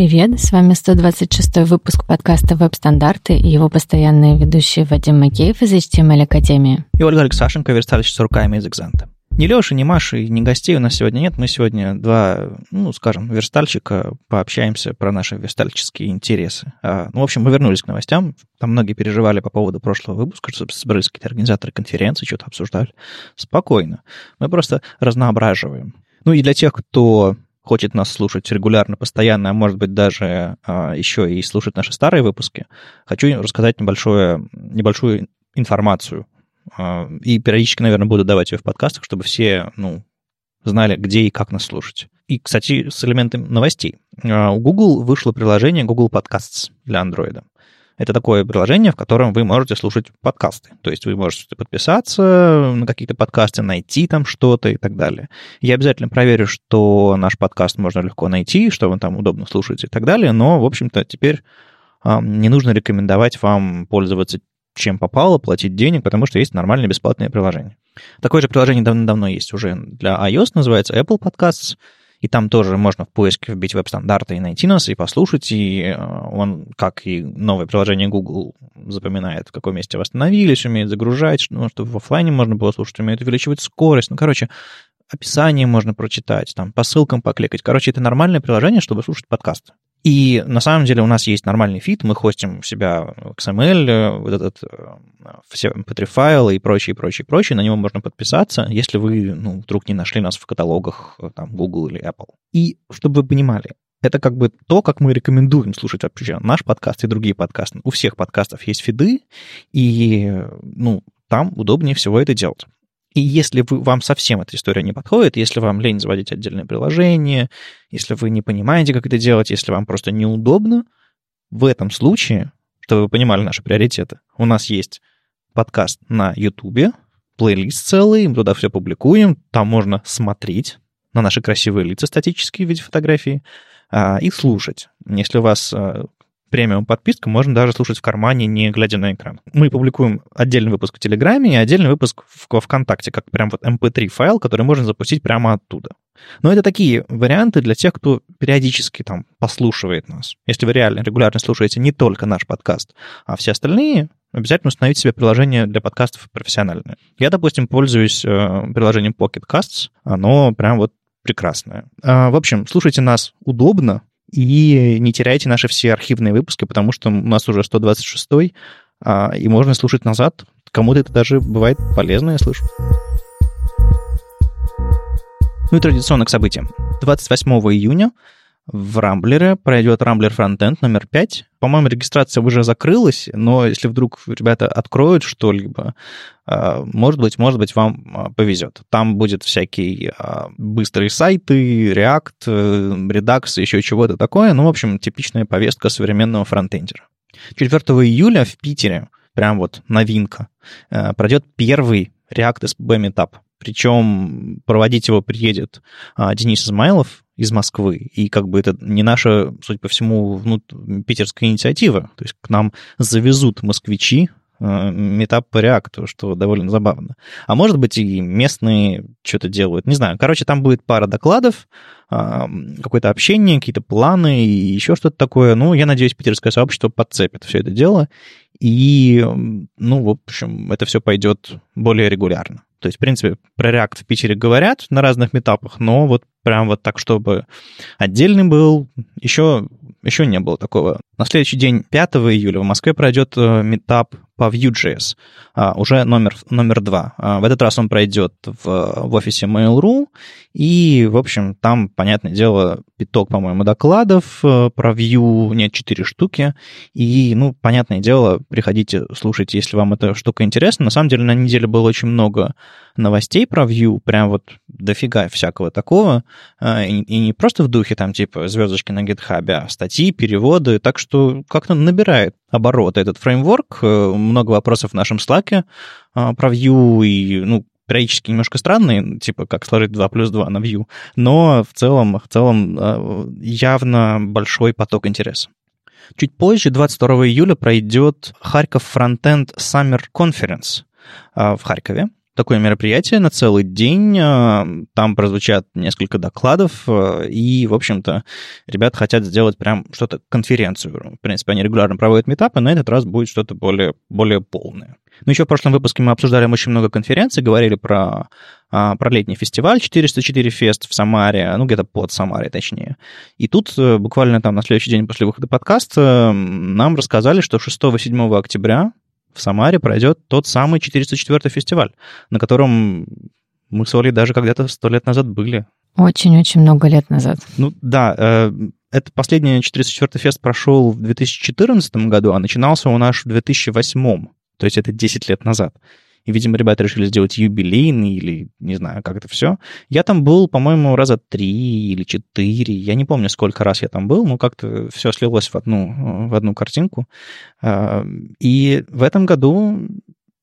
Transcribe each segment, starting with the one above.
Привет, с вами 126 выпуск подкаста «Веб-стандарты» и его постоянные ведущие Вадим Макеев из HTML Академии. И Ольга Алексашенко, верстальщица руками из Экзанта. Ни Леши, ни Маши, ни гостей у нас сегодня нет. Мы сегодня два, ну, скажем, верстальщика, пообщаемся про наши верстальческие интересы. А, ну, в общем, мы вернулись к новостям. Там многие переживали по поводу прошлого выпуска, что собрались какие-то организаторы конференции, что-то обсуждали. Спокойно. Мы просто разноображиваем. Ну и для тех, кто хочет нас слушать регулярно, постоянно, а может быть даже а, еще и слушать наши старые выпуски, хочу рассказать небольшое, небольшую информацию. А, и периодически, наверное, буду давать ее в подкастах, чтобы все, ну, знали, где и как нас слушать. И, кстати, с элементами новостей. А, у Google вышло приложение Google Podcasts для Android. Это такое приложение, в котором вы можете слушать подкасты. То есть вы можете подписаться на какие-то подкасты, найти там что-то и так далее. Я обязательно проверю, что наш подкаст можно легко найти, что вы там удобно слушаете и так далее. Но, в общем-то, теперь не нужно рекомендовать вам пользоваться чем попало, платить денег, потому что есть нормальное бесплатное приложение. Такое же приложение давно-давно есть уже для iOS, называется Apple Podcasts и там тоже можно в поиске вбить веб-стандарты и найти нас, и послушать, и э, он, как и новое приложение Google, запоминает, в каком месте восстановились, умеет загружать, ну, чтобы в офлайне можно было слушать, умеет увеличивать скорость. Ну, короче, описание можно прочитать, там, по ссылкам покликать. Короче, это нормальное приложение, чтобы слушать подкасты. И на самом деле у нас есть нормальный фит, мы хостим у себя XML, э, вот этот э, все MP3 файлы и прочее, прочее, прочее, на него можно подписаться, если вы ну, вдруг не нашли нас в каталогах э, там, Google или Apple. И чтобы вы понимали, это как бы то, как мы рекомендуем слушать вообще наш подкаст и другие подкасты. У всех подкастов есть фиды, и ну, там удобнее всего это делать. И если вы, вам совсем эта история не подходит, если вам лень заводить отдельное приложение, если вы не понимаете, как это делать, если вам просто неудобно, в этом случае, чтобы вы понимали наши приоритеты, у нас есть подкаст на YouTube, плейлист целый, мы туда все публикуем, там можно смотреть на наши красивые лица статические в виде фотографии а, и слушать. Если у вас а, премиум подписка можно даже слушать в кармане, не глядя на экран. Мы публикуем отдельный выпуск в Телеграме и отдельный выпуск в ВКонтакте, как прям вот MP3 эм файл, который можно запустить прямо оттуда. Но это такие варианты для тех, кто периодически там послушивает нас. Если вы реально регулярно слушаете не только наш подкаст, а все остальные, обязательно установите себе приложение для подкастов профессиональное. Я, допустим, пользуюсь э, приложением Pocket Casts, оно прям вот прекрасное. А, в общем, слушайте нас удобно, и не теряйте наши все архивные выпуски, потому что у нас уже 126-й, а, и можно слушать назад. Кому-то это даже бывает полезно, я слышу. Ну и традиционно к событиям. 28 июня в Рамблере пройдет Рамблер Фронтенд номер 5. По-моему, регистрация уже закрылась, но если вдруг ребята откроют что-либо, а, может быть, может быть, вам а, повезет. Там будет всякие а, быстрые сайты, React, э, Redux, еще чего-то такое. Ну, в общем, типичная повестка современного фронтендера. 4 июля в Питере, прям вот новинка, э, пройдет первый React SB Meetup. Причем проводить его приедет Денис Измайлов, из Москвы. И как бы это не наша, судя по всему, внут... питерская инициатива. То есть к нам завезут москвичи э, метап по реакту, что довольно забавно. А может быть, и местные что-то делают. Не знаю. Короче, там будет пара докладов, а, какое-то общение, какие-то планы и еще что-то такое. Ну, я надеюсь, питерское сообщество подцепит все это дело. И, ну, в общем, это все пойдет более регулярно. То есть, в принципе, про React в Питере говорят на разных метапах, но вот прям вот так, чтобы отдельный был, еще, еще не было такого. На следующий день, 5 июля, в Москве пройдет э, метап по Vue.js, а, уже номер, номер два. А, в этот раз он пройдет в, в офисе Mail.ru, и, в общем, там, понятное дело, пяток, по-моему, докладов э, про Vue, нет, четыре штуки, и, ну, понятное дело, приходите, слушайте, если вам эта штука интересна. На самом деле, на неделе было очень много новостей про Vue, прям вот дофига всякого такого, а, и, и не просто в духе там типа звездочки на гитхабе, а статьи, переводы, так что как-то набирает обороты этот фреймворк, э, много вопросов в нашем слаке а, про Vue, и, ну, периодически немножко странные, типа как сложить 2 плюс 2 на Vue, но в целом, в целом а, явно большой поток интереса. Чуть позже, 22 июля, пройдет Харьков Frontend Summer Conference в Харькове. Такое мероприятие на целый день. Э, там прозвучат несколько докладов, э, и, в общем-то, ребята хотят сделать прям что-то, конференцию. В принципе, они регулярно проводят метапы, на этот раз будет что-то более, более полное. Ну, еще в прошлом выпуске мы обсуждали очень много конференций, говорили про, а, про летний фестиваль 404 фест в Самаре, ну, где-то под Самарой, точнее. И тут э, буквально там на следующий день после выхода подкаста нам рассказали, что 6-7 октября в Самаре пройдет тот самый 404 фестиваль, на котором мы с Олей даже когда-то сто лет назад были. Очень-очень много лет назад. Ну да, э, это последний 404 фест прошел в 2014 году, а начинался у нас в 2008. То есть это 10 лет назад. Видимо, ребята решили сделать юбилейный или не знаю, как это все. Я там был, по-моему, раза три или четыре. Я не помню, сколько раз я там был, но как-то все слилось в одну, в одну картинку. А, и в этом году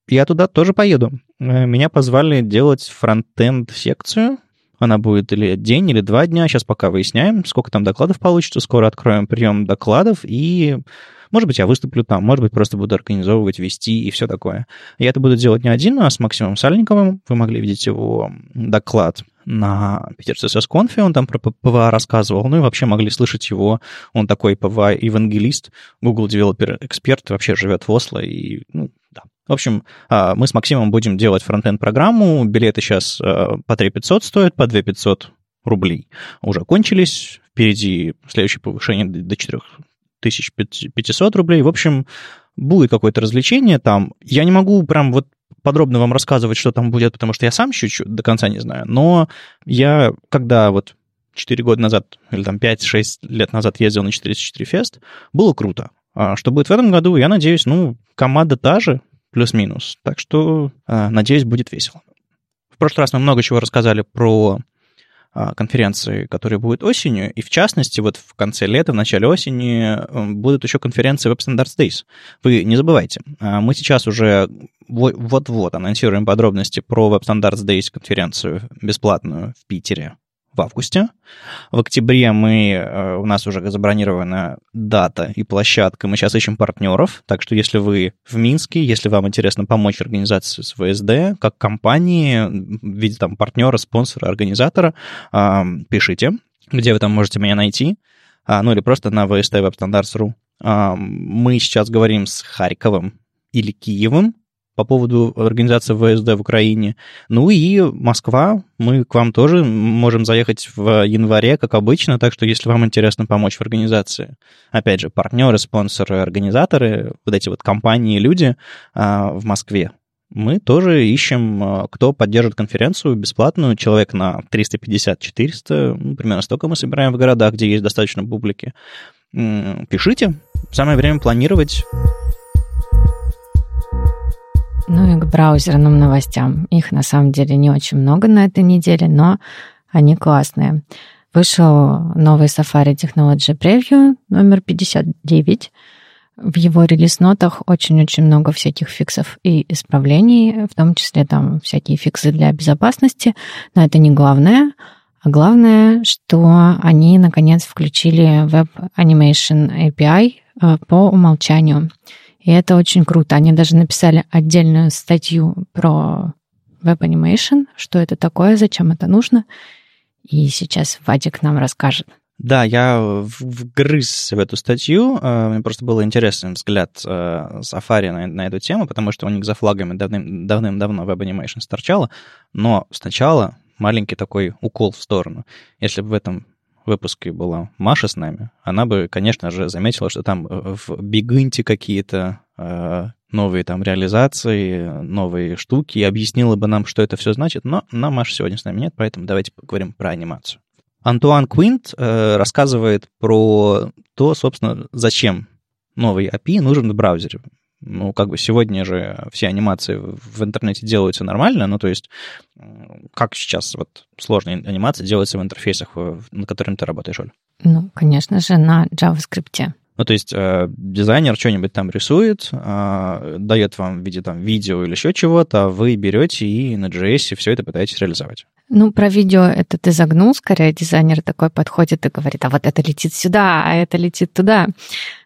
я туда тоже поеду. Меня позвали делать фронтенд секцию. Она будет или день, или два дня. Сейчас пока выясняем, сколько там докладов получится. Скоро откроем прием докладов и может быть, я выступлю там, может быть, просто буду организовывать, вести и все такое. Я это буду делать не один, а с Максимом Сальниковым. Вы могли видеть его доклад на Питер CSS Conf, он там про PWA рассказывал, ну и вообще могли слышать его, он такой PWA-евангелист, Google Developer Expert, вообще живет в Осло, и, ну, да. В общем, а, мы с Максимом будем делать фронтенд-программу, билеты сейчас а, по 3 500 стоят, по 2 500 рублей. Уже кончились, впереди следующее повышение до 4 1500 рублей. В общем, будет какое-то развлечение там. Я не могу прям вот подробно вам рассказывать, что там будет, потому что я сам еще до конца не знаю. Но я, когда вот 4 года назад, или там 5-6 лет назад ездил на 404 фест, было круто. А что будет в этом году, я надеюсь, ну, команда та же, плюс-минус. Так что, а, надеюсь, будет весело. В прошлый раз мы много чего рассказали про конференции, которые будут осенью, и в частности, вот в конце лета, в начале осени э, будут еще конференции Web Standards Days. Вы не забывайте, а, мы сейчас уже вот-вот анонсируем подробности про Web Standards Days конференцию бесплатную в Питере в августе. В октябре мы, э, у нас уже забронирована дата и площадка. Мы сейчас ищем партнеров. Так что если вы в Минске, если вам интересно помочь организации с ВСД, как компании, в виде там партнера, спонсора, организатора, пишите, где вы там можете меня найти. А, ну или просто на vstwebstandards.ru. Мы сейчас говорим с Харьковым или Киевом, по поводу организации ВСД в Украине. Ну и Москва, мы к вам тоже можем заехать в январе, как обычно, так что если вам интересно помочь в организации, опять же, партнеры, спонсоры, организаторы, вот эти вот компании, люди а, в Москве, мы тоже ищем, а, кто поддержит конференцию бесплатную, человек на 350-400, ну, примерно столько мы собираем в городах, где есть достаточно публики. Пишите, самое время планировать. Ну и к браузерным новостям. Их на самом деле не очень много на этой неделе, но они классные. Вышел новый Safari Technology Preview номер 59. В его релиз-нотах очень-очень много всяких фиксов и исправлений, в том числе там всякие фиксы для безопасности, но это не главное. А главное, что они наконец включили Web Animation API по умолчанию. И это очень круто. Они даже написали отдельную статью про Animation, что это такое, зачем это нужно. И сейчас Вадик нам расскажет. Да, я вгрыз в эту статью. Э, мне просто был интересный взгляд э, Safari на, на эту тему, потому что у них за флагами давным, давным-давно Web Animation торчало. Но сначала маленький такой укол в сторону. Если бы в этом выпуске была Маша с нами, она бы, конечно же, заметила, что там э, в Бигынте какие-то э, новые там реализации, новые штуки, и объяснила бы нам, что это все значит, но нам Маша сегодня с нами нет, поэтому давайте поговорим про анимацию. Антуан Квинт э, рассказывает про то, собственно, зачем новый API нужен в браузере ну, как бы сегодня же все анимации в интернете делаются нормально, ну, то есть как сейчас вот сложные анимации делаются в интерфейсах, на которых ты работаешь, Оль? Ну, конечно же, на JavaScript. Ну, то есть э, дизайнер что-нибудь там рисует, э, дает вам в виде там видео или еще чего-то, а вы берете и на JS все это пытаетесь реализовать. Ну, про видео это ты загнул, скорее дизайнер такой подходит и говорит, а вот это летит сюда, а это летит туда.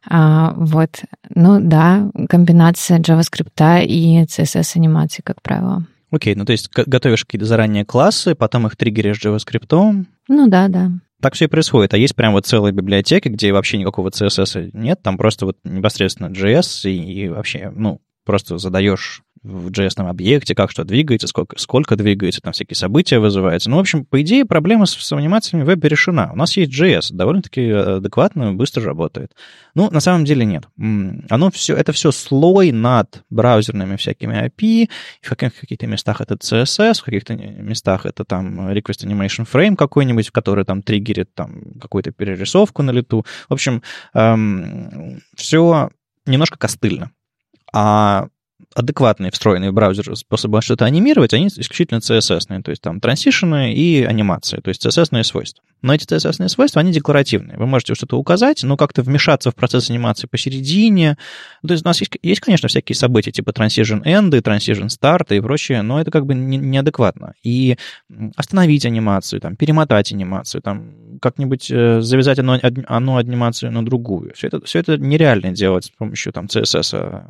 А, вот, ну да, комбинация JavaScript и CSS анимации, как правило. Окей, ну то есть готовишь какие-то заранее классы, потом их триггеришь JavaScript. Ну да, да. Так все и происходит. А есть прям вот целые библиотеки, где вообще никакого CSS нет, там просто вот непосредственно JS и, и вообще, ну, просто задаешь в JS объекте, как что двигается, сколько, сколько двигается, там всякие события вызываются. Ну, в общем, по идее, проблема с, с анимациями веб решена. У нас есть JS, довольно-таки э, адекватно, быстро работает. Ну, на самом деле нет. Оно все, это все слой над браузерными всякими API, в каких-то местах это CSS, в каких-то местах это там Request Animation Frame какой-нибудь, который там триггерит там какую-то перерисовку на лету. В общем, эм, все немножко костыльно. А адекватные встроенные в браузер способы что-то анимировать, они исключительно CSS, то есть там трансишены и анимации, то есть CSS свойства. Но эти CSS свойства, они декларативные. Вы можете что-то указать, но как-то вмешаться в процесс анимации посередине. То есть у нас есть, есть конечно, всякие события типа transition end, transition start и прочее, но это как бы не, неадекватно. И остановить анимацию, там, перемотать анимацию, там, как-нибудь э, завязать одну, одну анимацию на другую. Все это, все это нереально делать с помощью там, CSS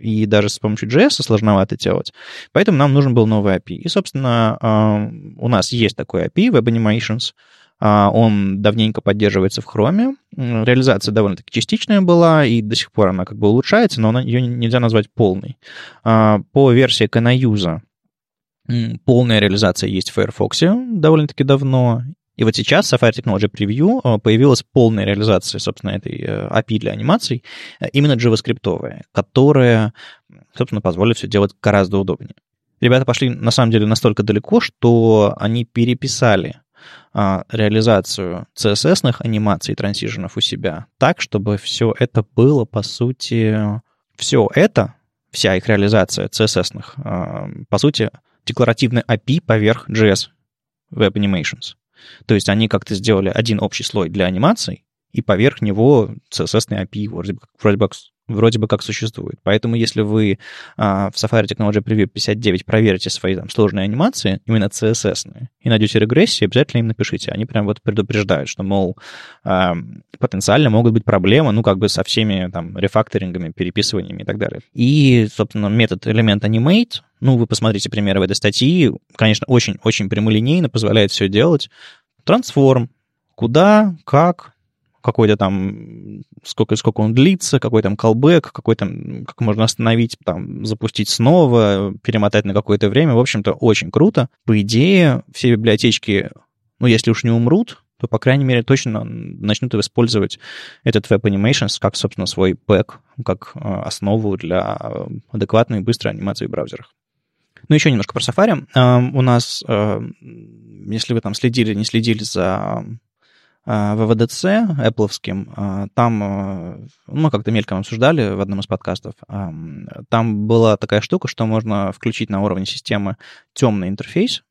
и даже с помощью JS сложновато делать. Поэтому нам нужен был новый API. И, собственно, а, у нас есть такой API, Web Animations. А, он давненько поддерживается в Chrome. Реализация довольно-таки частичная была, и до сих пор она как бы улучшается, но ее нельзя назвать полной. А, по версии Canayusa полная реализация есть в Firefox довольно-таки давно, и вот сейчас Safari Technology Preview э, появилась полная реализация, собственно, этой э, API для анимаций, э, именно JavaScript, которая, собственно, позволит все делать гораздо удобнее. Ребята пошли, на самом деле, настолько далеко, что они переписали а, реализацию CSS-ных анимаций и трансиженов у себя так, чтобы все это было, по сути, все это, вся их реализация CSS-ных, а, по сути, декларативный API поверх JS Web Animations. То есть они как-то сделали один общий слой для анимаций, и поверх него CSS API вроде бы, вроде бы вроде бы как существует. Поэтому если вы а, в Safari Technology Preview 59 проверите свои там сложные анимации, именно CSS, и найдете регрессии, обязательно им напишите. Они прям вот предупреждают, что, мол, а, потенциально могут быть проблемы, ну, как бы со всеми там рефакторингами, переписываниями и так далее. И, собственно, метод элемент animate, ну, вы посмотрите примеры в этой статьи, конечно, очень-очень прямолинейно позволяет все делать. Трансформ, куда, как, какой-то там, сколько, сколько он длится, какой там колбэк, какой там, как можно остановить, там, запустить снова, перемотать на какое-то время. В общем-то, очень круто. По идее, все библиотечки, ну, если уж не умрут, то, по крайней мере, точно начнут использовать этот Web Animations как, собственно, свой пэк, как э, основу для адекватной и быстрой анимации в браузерах. Ну, еще немножко про Safari. Эм, у нас, э, если вы там следили, не следили за ВВДЦ Apple, э, там, э, мы как-то мельком обсуждали в одном из подкастов, там была такая штука, что можно включить на уровне системы темный интерфейс,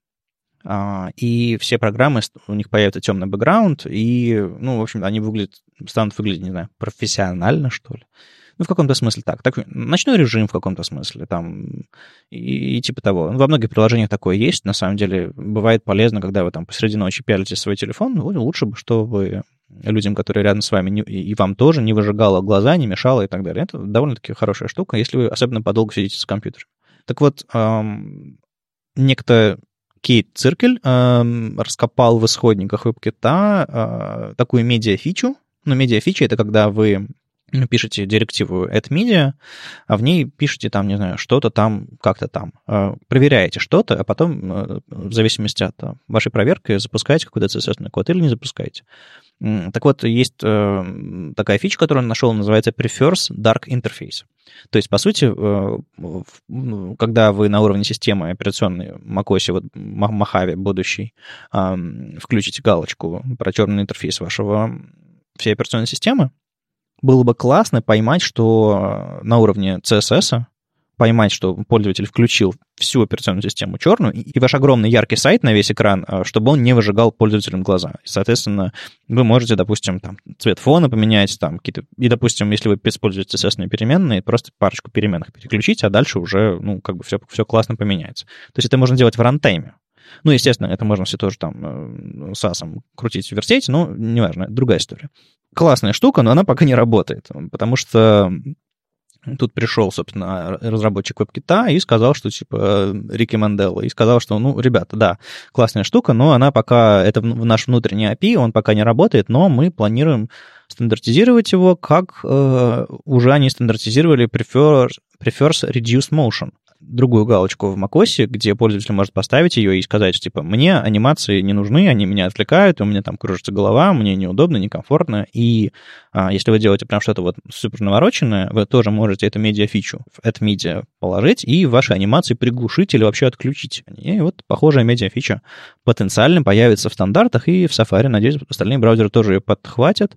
и все программы, у них появится темный бэкграунд, и, ну, в общем, они выглядят, станут выглядеть, не знаю, профессионально, что ли. Ну, в каком-то смысле так. так ночной режим в каком-то смысле, там, и, и типа того. Во многих приложениях такое есть. На самом деле, бывает полезно, когда вы там посреди ночи пялите свой телефон, ну, лучше бы, чтобы людям, которые рядом с вами, не, и вам тоже не выжигало глаза, не мешало и так далее. Это довольно-таки хорошая штука, если вы особенно подолго сидите с компьютером. Так вот, эм, некто Кейт Циркель эм, раскопал в исходниках WebKit э, такую медиа-фичу. Ну, медиа-фича — это когда вы пишете директиву media, а в ней пишете там, не знаю, что-то там, как-то там. А, проверяете что-то, а потом, э, в зависимости от э, вашей проверки, запускаете какой-то CSS код или не запускаете. Так вот, есть э, такая фича, которую он нашел, называется Prefers Dark Interface. То есть, по сути, ну, когда вы на уровне системы операционной macOS, вот Mojave будущий, включите галочку про черный интерфейс вашего всей операционной системы, было бы классно поймать, что на уровне CSS поймать, что пользователь включил всю операционную систему черную, и ваш огромный яркий сайт на весь экран, а, чтобы он не выжигал пользователям глаза. Соответственно, вы можете, допустим, там, цвет фона поменять, там, какие-то... И, допустим, если вы используете CSS переменные, просто парочку переменных переключить, а дальше уже, ну, как бы все, все классно поменяется. То есть это можно делать в рантайме. Ну, естественно, это можно все тоже там э, крутить, вертеть, но неважно, это другая история. Классная штука, но она пока не работает, потому что тут пришел, собственно, разработчик WebKit и сказал, что типа Рики Манделла, и сказал, что, ну, ребята, да, классная штука, но она пока, это в наш внутренний API, он пока не работает, но мы планируем стандартизировать его, как э, уже они стандартизировали prefers, prefers reduced motion другую галочку в macOS, где пользователь может поставить ее и сказать, что, типа, мне анимации не нужны, они меня отвлекают, у меня там кружится голова, мне неудобно, некомфортно. И а, если вы делаете прям что-то вот супер навороченное, вы тоже можете эту медиа-фичу в это медиа положить и ваши анимации приглушить или вообще отключить. И вот похожая медиа-фича потенциально появится в стандартах и в Safari. Надеюсь, остальные браузеры тоже ее подхватят.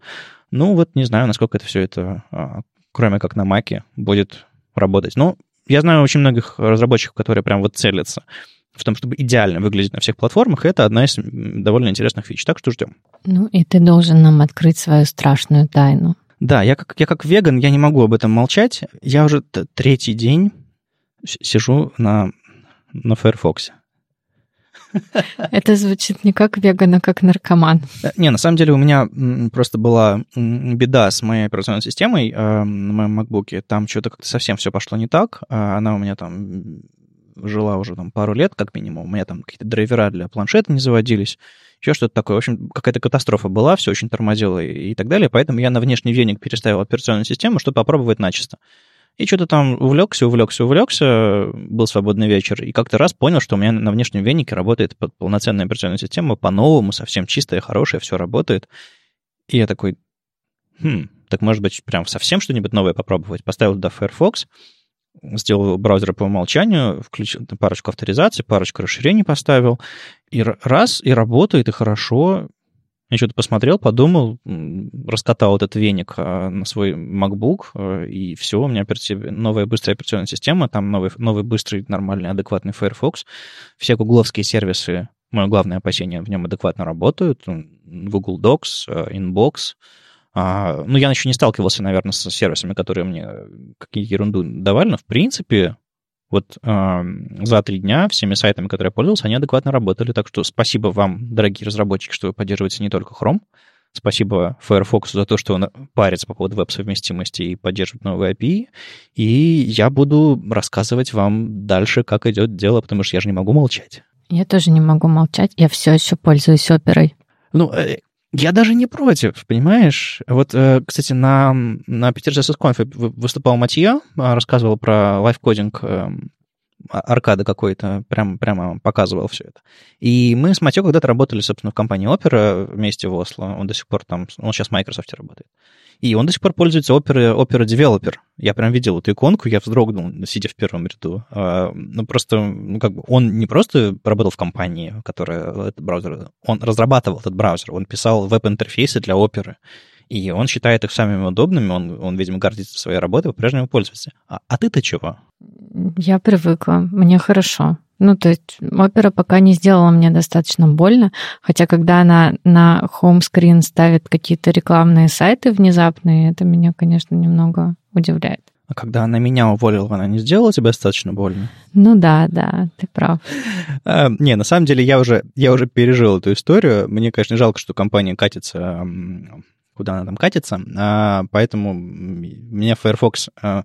Ну вот не знаю, насколько это все это, а, кроме как на Маке, будет работать. Но я знаю очень многих разработчиков, которые прям вот целятся в том, чтобы идеально выглядеть на всех платформах, это одна из довольно интересных фич. Так что ждем. Ну, и ты должен нам открыть свою страшную тайну. Да, я как, я как веган, я не могу об этом молчать. Я уже третий день сижу на, на Firefox. Это звучит не как веган, а как наркоман. Э, не, на самом деле у меня просто была беда с моей операционной системой э, на моем MacBook. Там что-то как-то совсем все пошло не так. А она у меня там жила уже там пару лет, как минимум. У меня там какие-то драйвера для планшета не заводились, еще что-то такое. В общем, какая-то катастрофа была, все очень тормозило и, и так далее. Поэтому я на внешний веник переставил операционную систему, чтобы попробовать начисто. И что-то там увлекся, увлекся, увлекся, был свободный вечер, и как-то раз понял, что у меня на внешнем венике работает полноценная операционная система по-новому, совсем чистая, хорошая, все работает. И я такой, хм, так может быть прям совсем что-нибудь новое попробовать. Поставил туда Firefox, сделал браузер по умолчанию, включил парочку авторизаций, парочку расширений поставил, и раз, и работает, и хорошо, я что-то посмотрел, подумал, раскатал этот веник а, на свой MacBook, э, и все, у меня новая быстрая операционная система, там новый, новый быстрый, нормальный, адекватный Firefox. Все гугловские сервисы, мое главное опасение, в нем адекватно работают. Google Docs, э, Inbox. А, ну, я еще не сталкивался, наверное, с сервисами, которые мне какие ерунду давали, но, в принципе, вот э, за три дня всеми сайтами, которые я пользовался, они адекватно работали. Так что спасибо вам, дорогие разработчики, что вы поддерживаете не только Chrome. Спасибо Firefox за то, что он парится по поводу веб-совместимости и поддерживает новые API. И я буду рассказывать вам дальше, как идет дело, потому что я же не могу молчать. Я тоже не могу молчать. Я все еще пользуюсь оперой. Ну, э, я даже не против, понимаешь? Вот, э, кстати, на, на JS Conf выступал Матья, а, рассказывал про лайфкодинг эм, аркады какой-то, прям, прямо показывал все это. И мы с Матьё когда-то работали, собственно, в компании Opera вместе в Осло. Он до сих пор там, он сейчас в Microsoft работает. И он до сих пор пользуется Opera, Opera Developer. Я прям видел эту иконку, я вздрогнул, сидя в первом ряду. А, ну, просто, ну, как бы, он не просто работал в компании, которая этот браузер, он разрабатывал этот браузер, он писал веб-интерфейсы для Opera. И он считает их самыми удобными, он, он видимо, гордится своей работой, по-прежнему пользуется. А, а ты-то чего? Я привыкла, мне хорошо. Ну, то есть опера пока не сделала мне достаточно больно, хотя когда она на хоум-скрин ставит какие-то рекламные сайты внезапные, это меня, конечно, немного удивляет. А когда она меня уволила, она не сделала тебе достаточно больно? Ну да, да, ты прав. А, не, на самом деле я уже, я уже пережил эту историю. Мне, конечно, жалко, что компания катится, куда она там катится, а, поэтому мне Firefox а,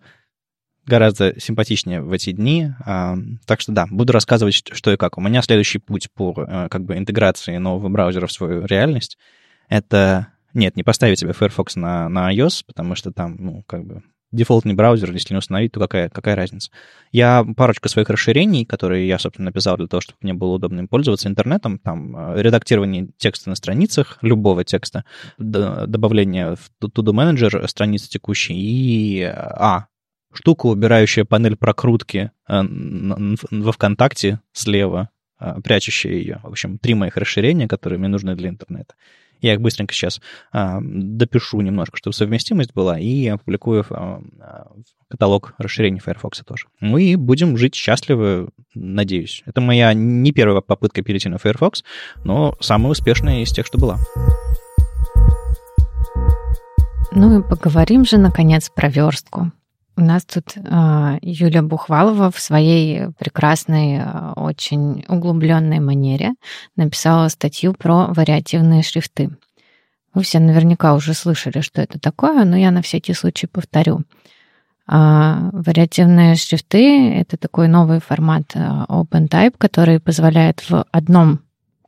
гораздо симпатичнее в эти дни. А, так что да, буду рассказывать, что и как. У меня следующий путь по э, как бы интеграции нового браузера в свою реальность — это... Нет, не поставить себе Firefox на, на iOS, потому что там, ну, как бы дефолтный браузер, если не установить, то какая, какая разница? Я парочку своих расширений, которые я, собственно, написал для того, чтобы мне было удобно им пользоваться интернетом, там э, редактирование текста на страницах, любого текста, добавление в To-Do Manager страницы текущей и, а, штука, убирающая панель прокрутки э, во ВКонтакте слева, э, прячущая ее. В общем, три моих расширения, которые мне нужны для интернета. Я их быстренько сейчас а, допишу немножко, чтобы совместимость была, и опубликую а, каталог расширений Firefox тоже. Ну и будем жить счастливы, надеюсь. Это моя не первая попытка перейти на Firefox, но самая успешная из тех, что была. Ну и поговорим же, наконец, про верстку. У нас тут э, Юля Бухвалова в своей прекрасной, э, очень углубленной манере написала статью про вариативные шрифты. Вы все наверняка уже слышали, что это такое, но я на всякий случай повторю. А вариативные шрифты — это такой новый формат OpenType, который позволяет в одном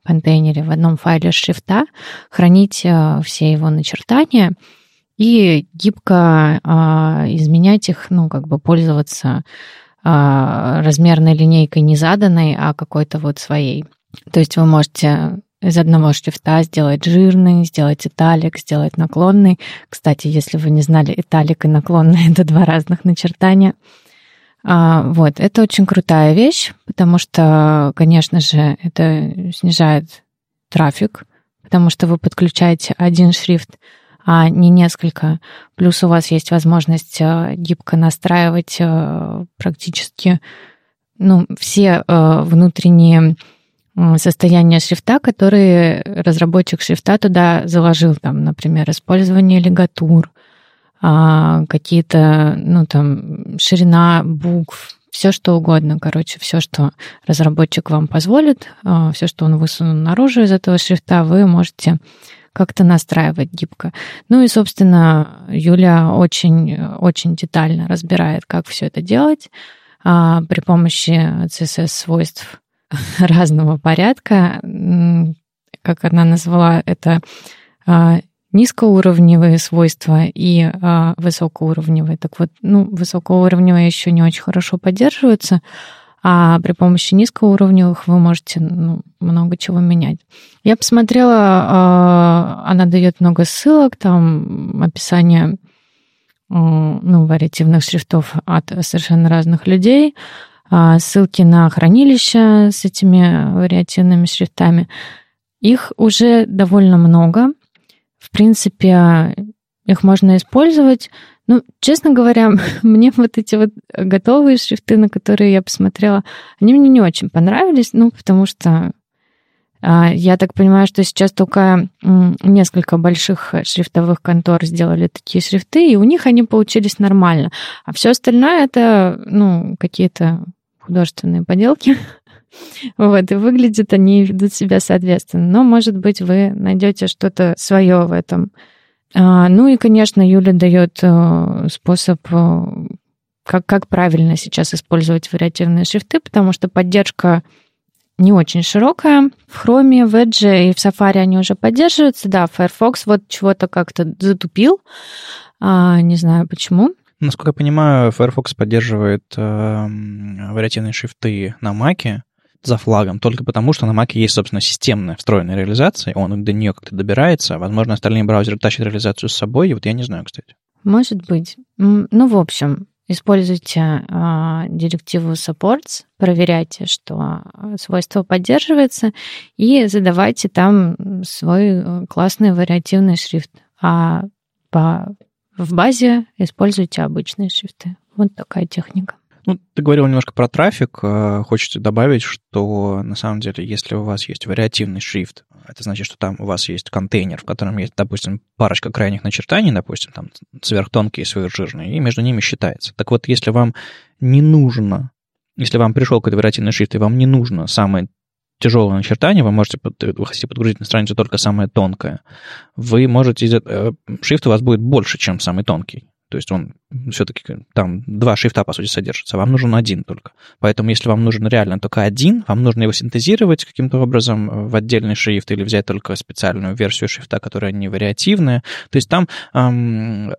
контейнере, в одном файле шрифта хранить все его начертания и гибко изменять их, ну, как бы пользоваться размерной линейкой не заданной, а какой-то вот своей. То есть вы можете из одного шрифта сделать жирный, сделать италик, сделать наклонный. Кстати, если вы не знали, италик и наклонный — это два разных начертания. А, вот, это очень крутая вещь, потому что, конечно же, это снижает трафик, потому что вы подключаете один шрифт, а не несколько. Плюс у вас есть возможность э, гибко настраивать э, практически ну, все э, внутренние состояние шрифта, которые разработчик шрифта туда заложил, там, например, использование лигатур, а, какие-то, ну, там, ширина букв, все что угодно, короче, все, что разработчик вам позволит, все, что он высунул наружу из этого шрифта, вы можете как-то настраивать гибко. Ну и, собственно, Юля очень, очень детально разбирает, как все это делать а, при помощи CSS-свойств разного порядка. Как она назвала это а, низкоуровневые свойства и а, высокоуровневые. Так вот, ну, высокоуровневые еще не очень хорошо поддерживаются, а при помощи низкоуровневых вы можете ну, много чего менять. Я посмотрела, а, она дает много ссылок, там описание ну, вариативных шрифтов от совершенно разных людей. А, ссылки на хранилища с этими вариативными шрифтами. Их уже довольно много. В принципе, их можно использовать. Ну, честно говоря, мне вот эти вот готовые шрифты, на которые я посмотрела, они мне не очень понравились, ну, потому что а, я так понимаю, что сейчас только несколько больших шрифтовых контор сделали такие шрифты, и у них они получились нормально. А все остальное это, ну, какие-то художественные поделки. Вот, и выглядят они, ведут себя соответственно. Но, может быть, вы найдете что-то свое в этом. А, ну и, конечно, Юля дает э, способ, э, как, как правильно сейчас использовать вариативные шрифты, потому что поддержка не очень широкая. В Chrome, в Edge и в Safari они уже поддерживаются. Да, Firefox вот чего-то как-то затупил. А, не знаю почему. Насколько я понимаю, Firefox поддерживает э, вариативные шрифты на Mac за флагом только потому, что на Mac есть, собственно, системная встроенная реализация, он до нее как-то добирается. Возможно, остальные браузеры тащат реализацию с собой, и вот я не знаю, кстати. Может быть. Ну, в общем, используйте э, директиву supports, проверяйте, что свойство поддерживается, и задавайте там свой э, классный вариативный шрифт. А по в базе используйте обычные шрифты. Вот такая техника. Ну, ты говорил немножко про трафик. Э, хочется добавить, что на самом деле, если у вас есть вариативный шрифт, это значит, что там у вас есть контейнер, в котором есть, допустим, парочка крайних начертаний, допустим, там сверхтонкие и сверхжирные, и между ними считается. Так вот, если вам не нужно, если вам пришел какой-то вариативный шрифт, и вам не нужно самое тяжелое начертание, вы можете, вы хотите подгрузить на страницу только самое тонкое, вы можете, э, шрифт у вас будет больше, чем самый тонкий. То есть он все-таки там два шрифта, по сути, содержится. Вам нужен один только. Поэтому, если вам нужен реально только один, вам нужно его синтезировать каким-то образом в отдельный шрифт или взять только специальную версию шрифта, которая не вариативная. То есть там эм,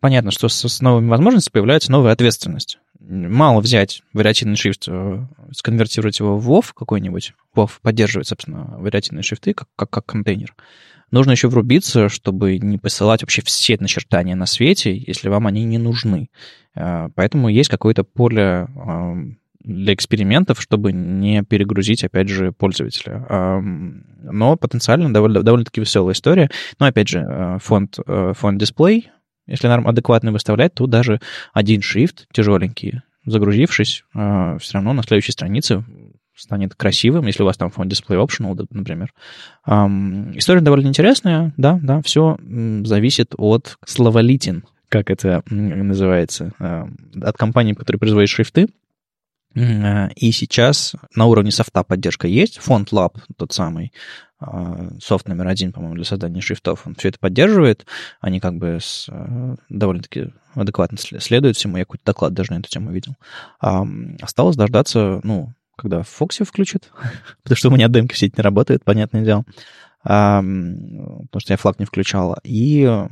понятно, что с, с новыми возможностями появляется новая ответственность мало взять вариативный шрифт, э, сконвертировать его в WoW какой-нибудь. WoW поддерживает, собственно, вариативные шрифты как, как, как контейнер. Нужно еще врубиться, чтобы не посылать вообще все начертания на свете, если вам они не нужны. Э, поэтому есть какое-то поле э, для экспериментов, чтобы не перегрузить, опять же, пользователя. Но потенциально довольно, довольно-таки веселая история. Но, опять же, фонд, фонд дисплей если норм адекватно выставлять, то даже один шрифт тяжеленький, загрузившись, все равно на следующей странице станет красивым, если у вас там фон дисплей optional, например. История довольно интересная, да, да, все зависит от словолитин, как это называется, от компании, которая производит шрифты. И сейчас на уровне софта поддержка есть, фонд Lab тот самый, а, софт номер один, по-моему, для создания шрифтов, он все это поддерживает, они как бы с, э, довольно-таки адекватно следуют всему, я какой-то доклад даже на эту тему видел. А, осталось дождаться, ну, когда Фокси включит, потому что у меня демки в сети не работают, понятное дело, а, потому что я флаг не включал, и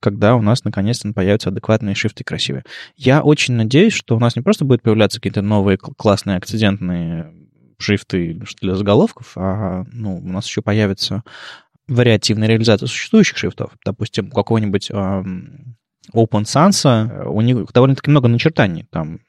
когда у нас наконец-то появятся адекватные шрифты красивые. Я очень надеюсь, что у нас не просто будут появляться какие-то новые классные акцидентные шрифты для заголовков, а ну, у нас еще появится вариативная реализация существующих шрифтов. Допустим, у какого-нибудь эм, Open Sans, у них довольно-таки много начертаний. Там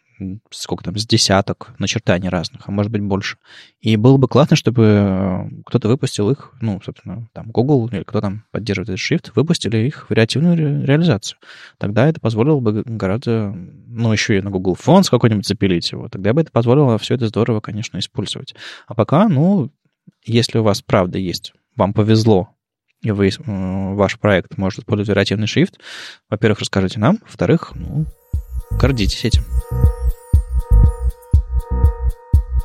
сколько там, с десяток начертаний разных, а может быть больше. И было бы классно, чтобы э, кто-то выпустил их, ну, собственно, там Google или кто там поддерживает этот shift, выпустили их вариативную ре- реализацию. Тогда это позволило бы гораздо, ну, еще и на Google Fonts какой-нибудь запилить его. Тогда бы это позволило все это здорово, конечно, использовать. А пока, ну, если у вас правда есть, вам повезло, и вы, э, ваш проект может использовать вариативный шрифт, во-первых, расскажите нам, во-вторых, ну, гордитесь этим.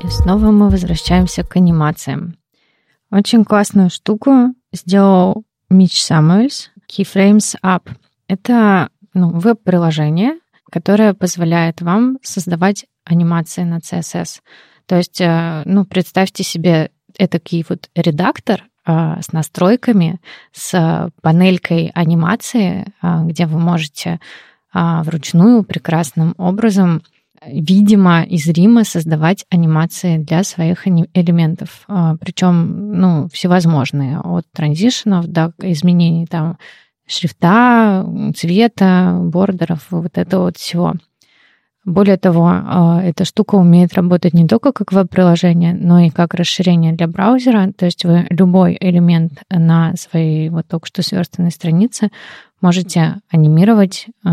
И снова мы возвращаемся к анимациям. Очень классную штуку сделал Мич Самуэльс Keyframes App. Это ну, веб-приложение, которое позволяет вам создавать анимации на CSS. То есть, э, ну, представьте себе этакий вот редактор э, с настройками, с панелькой анимации, э, где вы можете вручную прекрасным образом видимо и зримо создавать анимации для своих элементов. А, Причем, ну, всевозможные, от транзишенов до изменений там шрифта, цвета, бордеров, вот это вот всего. Более того, а, эта штука умеет работать не только как веб-приложение, но и как расширение для браузера. То есть вы любой элемент на своей вот только что сверстанной странице можете анимировать э,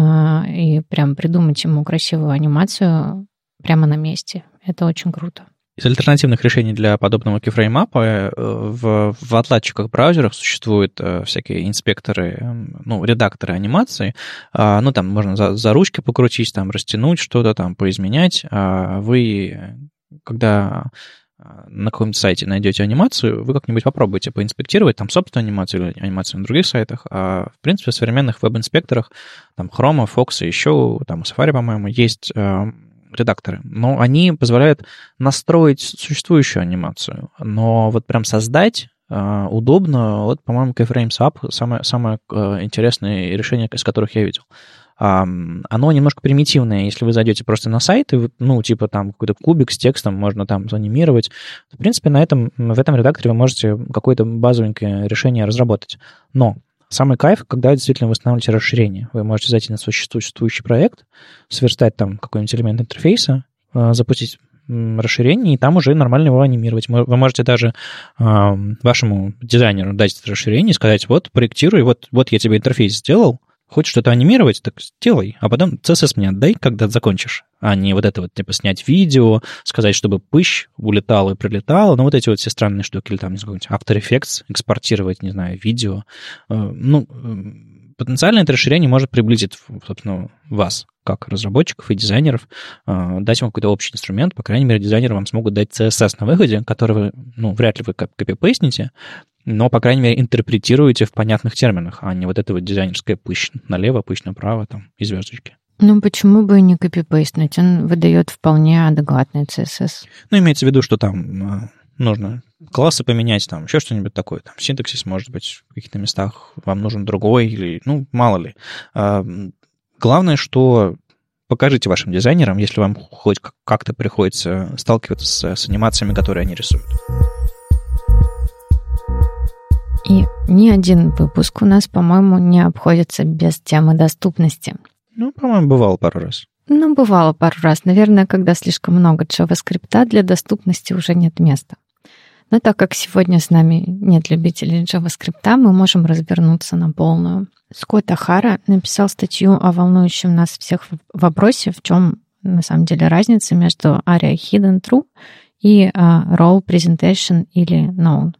и прям придумать ему красивую анимацию прямо на месте. Это очень круто. Из альтернативных решений для подобного кифреймапа э, в, в отладчиках браузеров существуют э, всякие инспекторы, ну, редакторы анимации. А, ну, там можно за, за ручки покрутить, там, растянуть что-то, там, поизменять. А вы, когда на каком-то сайте найдете анимацию, вы как-нибудь попробуйте поинспектировать там собственную анимацию или анимацию на других сайтах. А, в принципе, в современных веб-инспекторах, там, Chrome, Fox и еще, там, Safari, по-моему, есть э, редакторы. Но они позволяют настроить существующую анимацию. Но вот прям создать Uh, удобно. Вот, по-моему, Keyframes App самое, самое uh, интересное решение, из которых я видел оно немножко примитивное. Если вы зайдете просто на сайт, и, ну, типа там какой-то кубик с текстом можно там занимировать, в принципе, на этом, в этом редакторе вы можете какое-то базовенькое решение разработать. Но Самый кайф, когда действительно вы устанавливаете расширение. Вы можете зайти на существующий проект, сверстать там какой-нибудь элемент интерфейса, а, запустить расширение, и там уже нормально его анимировать. Вы можете даже э, вашему дизайнеру дать это расширение и сказать, вот, проектируй, вот, вот я тебе интерфейс сделал, Хочешь что-то анимировать, так сделай, а потом CSS мне отдай, когда закончишь, а не вот это вот, типа, снять видео, сказать, чтобы пыщ улетал и прилетал, ну, вот эти вот все странные штуки, или там, не знаю, After Effects, экспортировать, не знаю, видео. Э, ну, потенциально это расширение может приблизить, собственно, вас, как разработчиков и дизайнеров, э, дать вам какой-то общий инструмент, по крайней мере, дизайнеры вам смогут дать CSS на выходе, который вы, ну, вряд ли вы копипейстните, но, по крайней мере, интерпретируете в понятных терминах, а не вот это вот дизайнерское пыщ налево, пыщ направо, там, и звездочки. Ну, почему бы не копипейстнуть? Он выдает вполне адекватный CSS. Ну, имеется в виду, что там э, нужно классы поменять, там, еще что-нибудь такое. Там, синтаксис, может быть, в каких-то местах вам нужен другой, или, ну, мало ли. А, главное, что покажите вашим дизайнерам, если вам хоть как-то приходится сталкиваться с, с анимациями, которые они рисуют. Ни один выпуск у нас, по-моему, не обходится без темы доступности. Ну, по-моему, бывало пару раз. Ну, бывало пару раз. Наверное, когда слишком много JavaScript, для доступности уже нет места. Но так как сегодня с нами нет любителей JavaScript, мы можем развернуться на полную. Скотт Ахара написал статью о волнующем нас всех вопросе, в чем на самом деле разница между ARIA Hidden True и uh, Role Presentation или Known.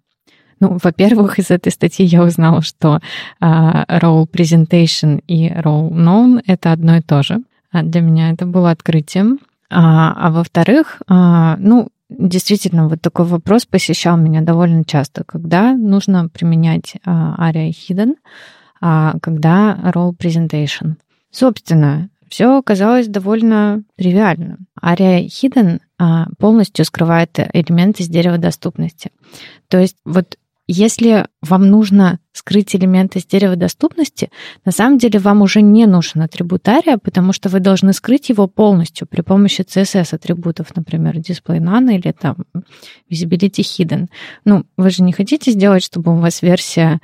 Ну, во-первых, из этой статьи я узнала, что uh, role presentation и role known — это одно и то же. А для меня это было открытием. А, а во-вторых, а, ну, действительно, вот такой вопрос посещал меня довольно часто, когда нужно применять а, ARIA Hidden, а когда Role Presentation. Собственно, все оказалось довольно тривиально. ARIA Hidden а, полностью скрывает элементы с дерева доступности. То есть вот если вам нужно скрыть элементы с дерева доступности, на самом деле вам уже не нужен атрибут ARIA, потому что вы должны скрыть его полностью при помощи CSS атрибутов, например, Display None или там Visibility Hidden. Ну, вы же не хотите сделать, чтобы у вас версия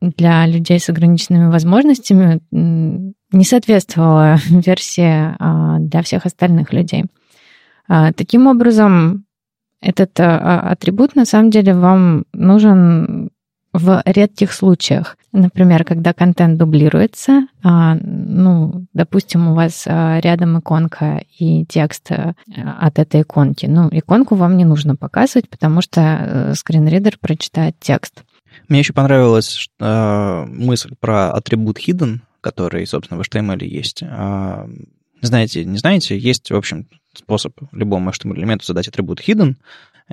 для людей с ограниченными возможностями не соответствовала версии а, для всех остальных людей. А, таким образом, этот а, атрибут на самом деле вам нужен в редких случаях. Например, когда контент дублируется, ну, допустим, у вас рядом иконка и текст от этой иконки. Ну, иконку вам не нужно показывать, потому что э, скринридер прочитает текст. Мне еще понравилась э, мысль про атрибут hidden, который, собственно, в HTML есть. Э, знаете, не знаете, есть, в общем, способ любому HTML элементу задать атрибут hidden,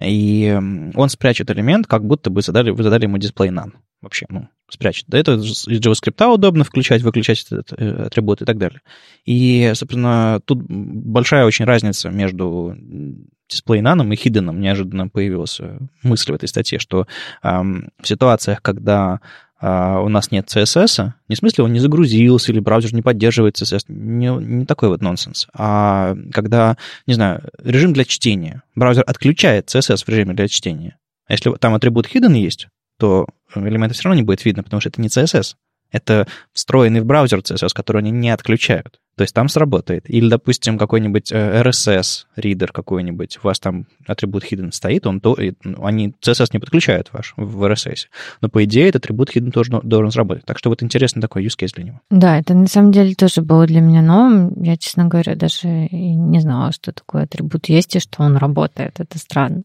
и он спрячет элемент, как будто бы задали, вы задали ему display none. Вообще, ну, спрячет. Да, это из JavaScript удобно включать, выключать этот э, атрибут и так далее. И, собственно, тут большая очень разница между дисплейнаном и хиденом неожиданно появилась мысль в этой статье, что эм, в ситуациях, когда э, у нас нет CSS, не в смысле он не загрузился или браузер не поддерживает CSS, не, не такой вот нонсенс, а когда, не знаю, режим для чтения, браузер отключает CSS в режиме для чтения. А если там атрибут hidden есть, то элементы все равно не будет видно, потому что это не CSS. Это встроенный в браузер CSS, который они не отключают. То есть там сработает. Или, допустим, какой-нибудь э, RSS, ридер какой-нибудь, у вас там атрибут hidden стоит, он то, ну, они CSS не подключают ваш в RSS. Но, по идее, этот атрибут hidden тоже должен сработать. Так что вот интересный такой use case для него. Да, это на самом деле тоже было для меня новым. Я, честно говоря, даже и не знала, что такой атрибут есть и что он работает. Это странно.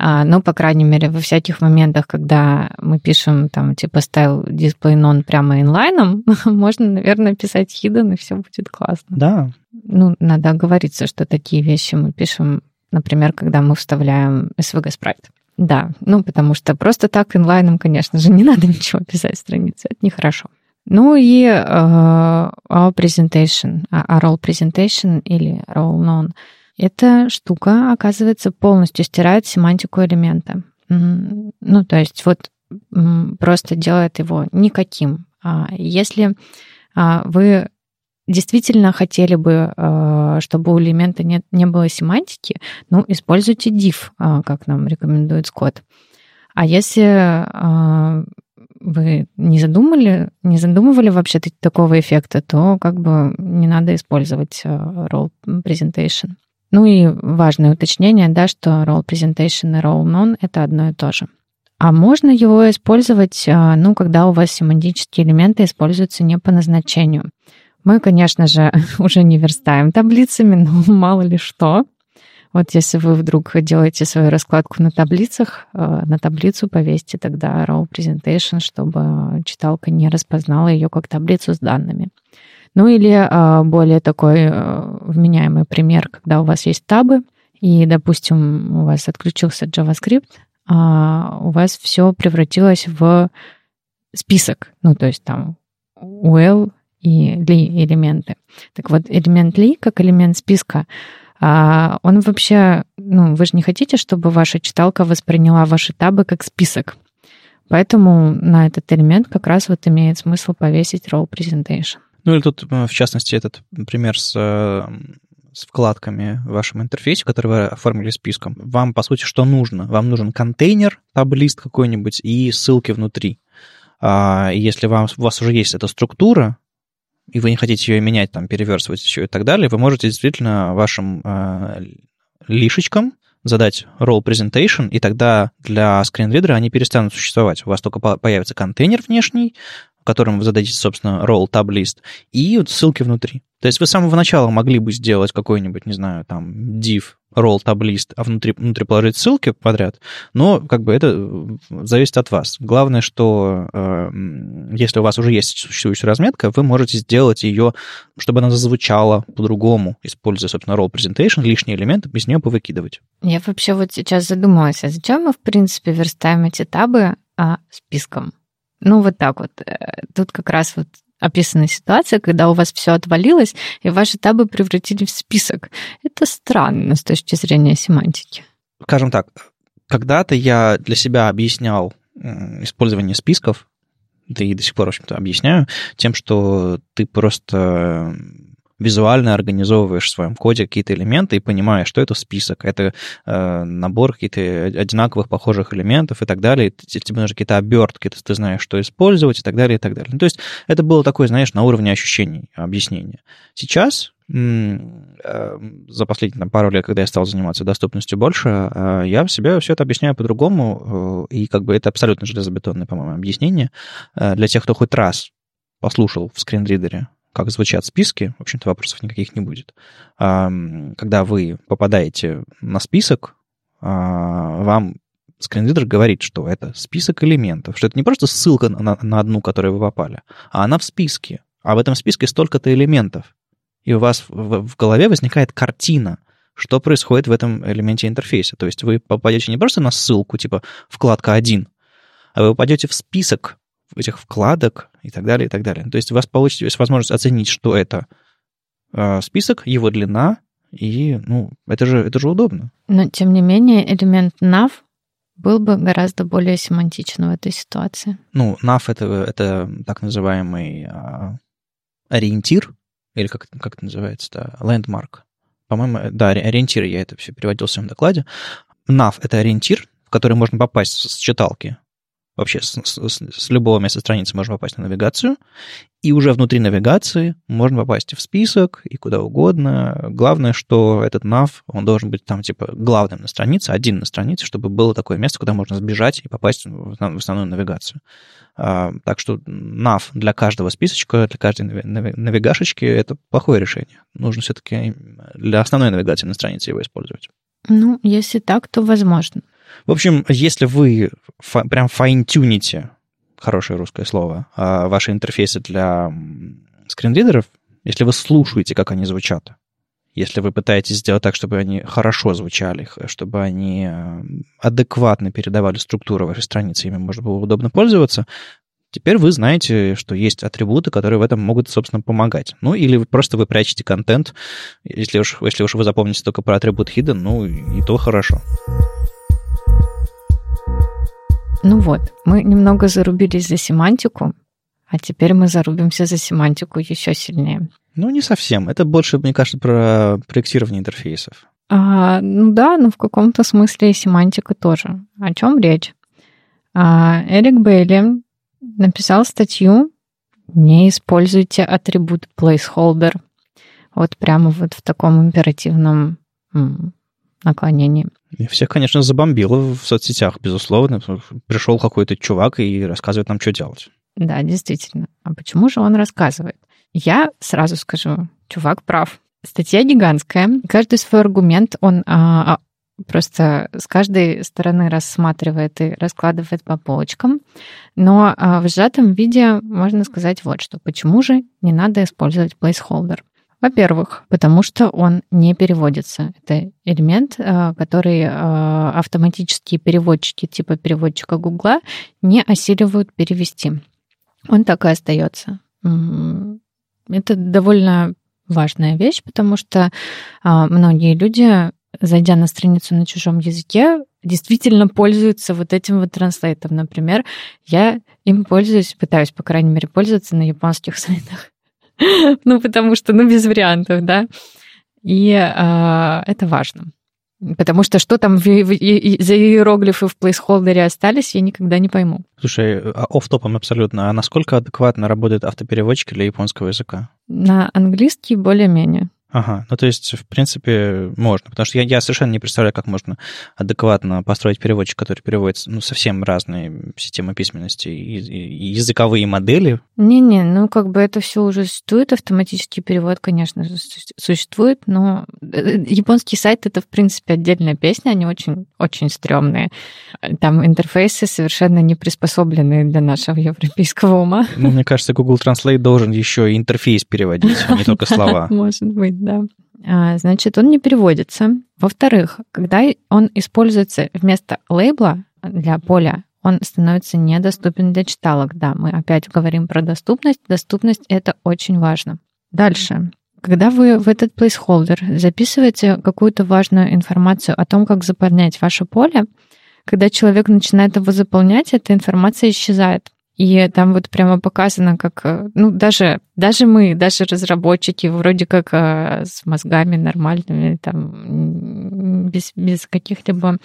А, ну, по крайней мере, во всяких моментах, когда мы пишем там типа style display non прямо инлайном, можно, наверное, писать hidden, и все будет классно. Да. Ну, надо оговориться, что такие вещи мы пишем, например, когда мы вставляем SVG Sprite. Да, ну, потому что просто так инлайном, конечно же, не надо ничего писать в странице, это нехорошо. Ну и uh, our presentation, our role presentation или role known — эта штука, оказывается, полностью стирает семантику элемента. Ну, то есть вот просто делает его никаким. А если а, вы действительно хотели бы, а, чтобы у элемента не, не было семантики, ну, используйте div, как нам рекомендует Скотт. А если вы не задумали, не задумывали вообще такого эффекта, то как бы не надо использовать role presentation. Ну и важное уточнение, да, что role presentation и role known — это одно и то же. А можно его использовать, а, ну, когда у вас семантические элементы используются не по назначению. Мы, конечно же, уже не верстаем таблицами, но мало ли что. Вот если вы вдруг делаете свою раскладку на таблицах, а, на таблицу повесьте тогда role presentation, чтобы читалка не распознала ее как таблицу с данными. Ну или а, более такой а, вменяемый пример, когда у вас есть табы, и, допустим, у вас отключился JavaScript, а у вас все превратилось в список, ну то есть там UL и li элементы. Так вот, элемент li как элемент списка, а он вообще, ну, вы же не хотите, чтобы ваша читалка восприняла ваши табы как список. Поэтому на этот элемент как раз вот имеет смысл повесить role presentation. Ну или тут, э, в частности, этот пример с э, с вкладками в вашем интерфейсе, который вы оформили списком. Вам, по сути, что нужно? Вам нужен контейнер, таблист какой-нибудь и ссылки внутри. А если вам, у вас уже есть эта структура, и вы не хотите ее менять, там, переверстывать еще и так далее, вы можете действительно вашим э, лишечкам задать role presentation, и тогда для скринридера они перестанут существовать. У вас только появится контейнер внешний, котором вы зададите, собственно, role tab list, и вот ссылки внутри. То есть вы с самого начала могли бы сделать какой-нибудь, не знаю, там, div, role tab list, а внутри, внутри положить ссылки подряд, но как бы это э, зависит от вас. Главное, что э, если у вас уже есть существующая разметка, вы можете сделать ее, чтобы она зазвучала по-другому, используя, собственно, role presentation, лишние элементы, без нее повыкидывать. Я вообще вот сейчас задумалась, а зачем мы, в принципе, верстаем эти табы а, списком? Ну, вот так вот. Э, тут как раз вот описана ситуация, когда у вас все отвалилось, и ваши табы превратили в список. Это странно с точки зрения семантики. Скажем так, когда-то я для себя объяснял использование списков, да и до сих пор, в общем-то, объясняю, тем, что ты просто визуально организовываешь в своем коде какие-то элементы и понимаешь, что это список, это э, набор каких-то одинаковых, похожих элементов и так далее. Тебе нужны какие-то обертки, ты, ты знаешь, что использовать и так далее, и так далее. Ну, то есть это было такое, знаешь, на уровне ощущений, объяснения. Сейчас э, за последние там, пару лет, когда я стал заниматься доступностью больше, э, я себе все это объясняю по-другому, э, и как бы это абсолютно железобетонное, по-моему, объяснение для тех, кто хоть раз послушал в скринридере как звучат списки, в общем-то, вопросов никаких не будет. Когда вы попадаете на список, а, вам скринридер говорит, что это список элементов, что это не просто ссылка на, на одну, которую вы попали, а она в списке. А в этом списке столько-то элементов. И у вас в, в голове возникает картина, что происходит в этом элементе интерфейса. То есть вы попадете не просто на ссылку, типа вкладка 1, а вы попадете в список этих вкладок и так далее, и так далее. То есть у вас получится есть возможность оценить, что это э, список, его длина, и, ну, это же, это же удобно. Но, тем не менее, элемент nav был бы гораздо более семантичен в этой ситуации. Ну, nav — это, это так называемый а, ориентир, или как, как это называется-то, landmark. По-моему, да, ориентир, я это все переводил в своем докладе. Nav — это ориентир, в который можно попасть с читалки вообще с, с, с любого места страницы можно попасть на навигацию, и уже внутри навигации можно попасть в список, и куда угодно. Главное, что этот nav, он должен быть там типа главным на странице, один на странице, чтобы было такое место, куда можно сбежать и попасть в основную навигацию. А, так что nav для каждого списочка, для каждой навигашечки — это плохое решение. Нужно все-таки для основной навигации на странице его использовать. Ну, если так, то возможно. В общем, если вы фа- прям файн-тюните, хорошее русское слово, а, ваши интерфейсы для скринридеров, если вы слушаете, как они звучат, если вы пытаетесь сделать так, чтобы они хорошо звучали, чтобы они а, адекватно передавали структуру вашей страницы, ими можно было удобно пользоваться, теперь вы знаете, что есть атрибуты, которые в этом могут, собственно, помогать. Ну, или просто вы прячете контент. Если уж, если уж вы запомните только про атрибут hidden, ну, и то хорошо. Ну вот, мы немного зарубились за семантику, а теперь мы зарубимся за семантику еще сильнее. Ну, не совсем. Это больше, мне кажется, про проектирование интерфейсов. А, ну да, но в каком-то смысле и семантика тоже. О чем речь? А, Эрик Бейли написал статью «Не используйте атрибут placeholder». Вот прямо вот в таком императивном наклонении. И всех, конечно, забомбило в соцсетях, безусловно. Пришел какой-то чувак и рассказывает нам, что делать. Да, действительно. А почему же он рассказывает? Я сразу скажу, чувак прав. Статья гигантская. Каждый свой аргумент он а, а, просто с каждой стороны рассматривает и раскладывает по полочкам. Но а, в сжатом виде можно сказать вот что. Почему же не надо использовать placeholder? Во-первых, потому что он не переводится. Это элемент, э, который э, автоматические переводчики типа переводчика Гугла не осиливают перевести. Он так и остается. Это довольно важная вещь, потому что а, многие люди, зайдя на страницу на чужом языке, действительно пользуются вот этим вот транслейтом. Например, я им пользуюсь, пытаюсь, по крайней мере, пользоваться на японских сайтах. ну, потому что, ну, без вариантов, да. И э, это важно. Потому что что там в, в, в, за иероглифы в плейсхолдере остались, я никогда не пойму. Слушай, а оф-топом абсолютно. А насколько адекватно работает автопереводчик для японского языка? На английский более-менее. Ага, ну то есть, в принципе, можно. Потому что я, я совершенно не представляю, как можно адекватно построить переводчик, который переводит ну, совсем разные системы письменности и, и языковые модели. Не-не, ну как бы это все уже существует, автоматический перевод, конечно, существует, но э, японский сайт это, в принципе, отдельная песня, они очень, очень стрёмные. Там интерфейсы совершенно не приспособлены для нашего европейского ума. Ну, мне кажется, Google Translate должен еще и интерфейс переводить, а не только слова. Может быть да. А, значит, он не переводится. Во-вторых, когда он используется вместо лейбла для поля, он становится недоступен для читалок. Да, мы опять говорим про доступность. Доступность — это очень важно. Дальше. Когда вы в этот placeholder записываете какую-то важную информацию о том, как заполнять ваше поле, когда человек начинает его заполнять, эта информация исчезает. И там вот прямо показано, как, э, ну, даже, даже мы, даже разработчики, вроде как э, с мозгами нормальными, там, без, без каких-либо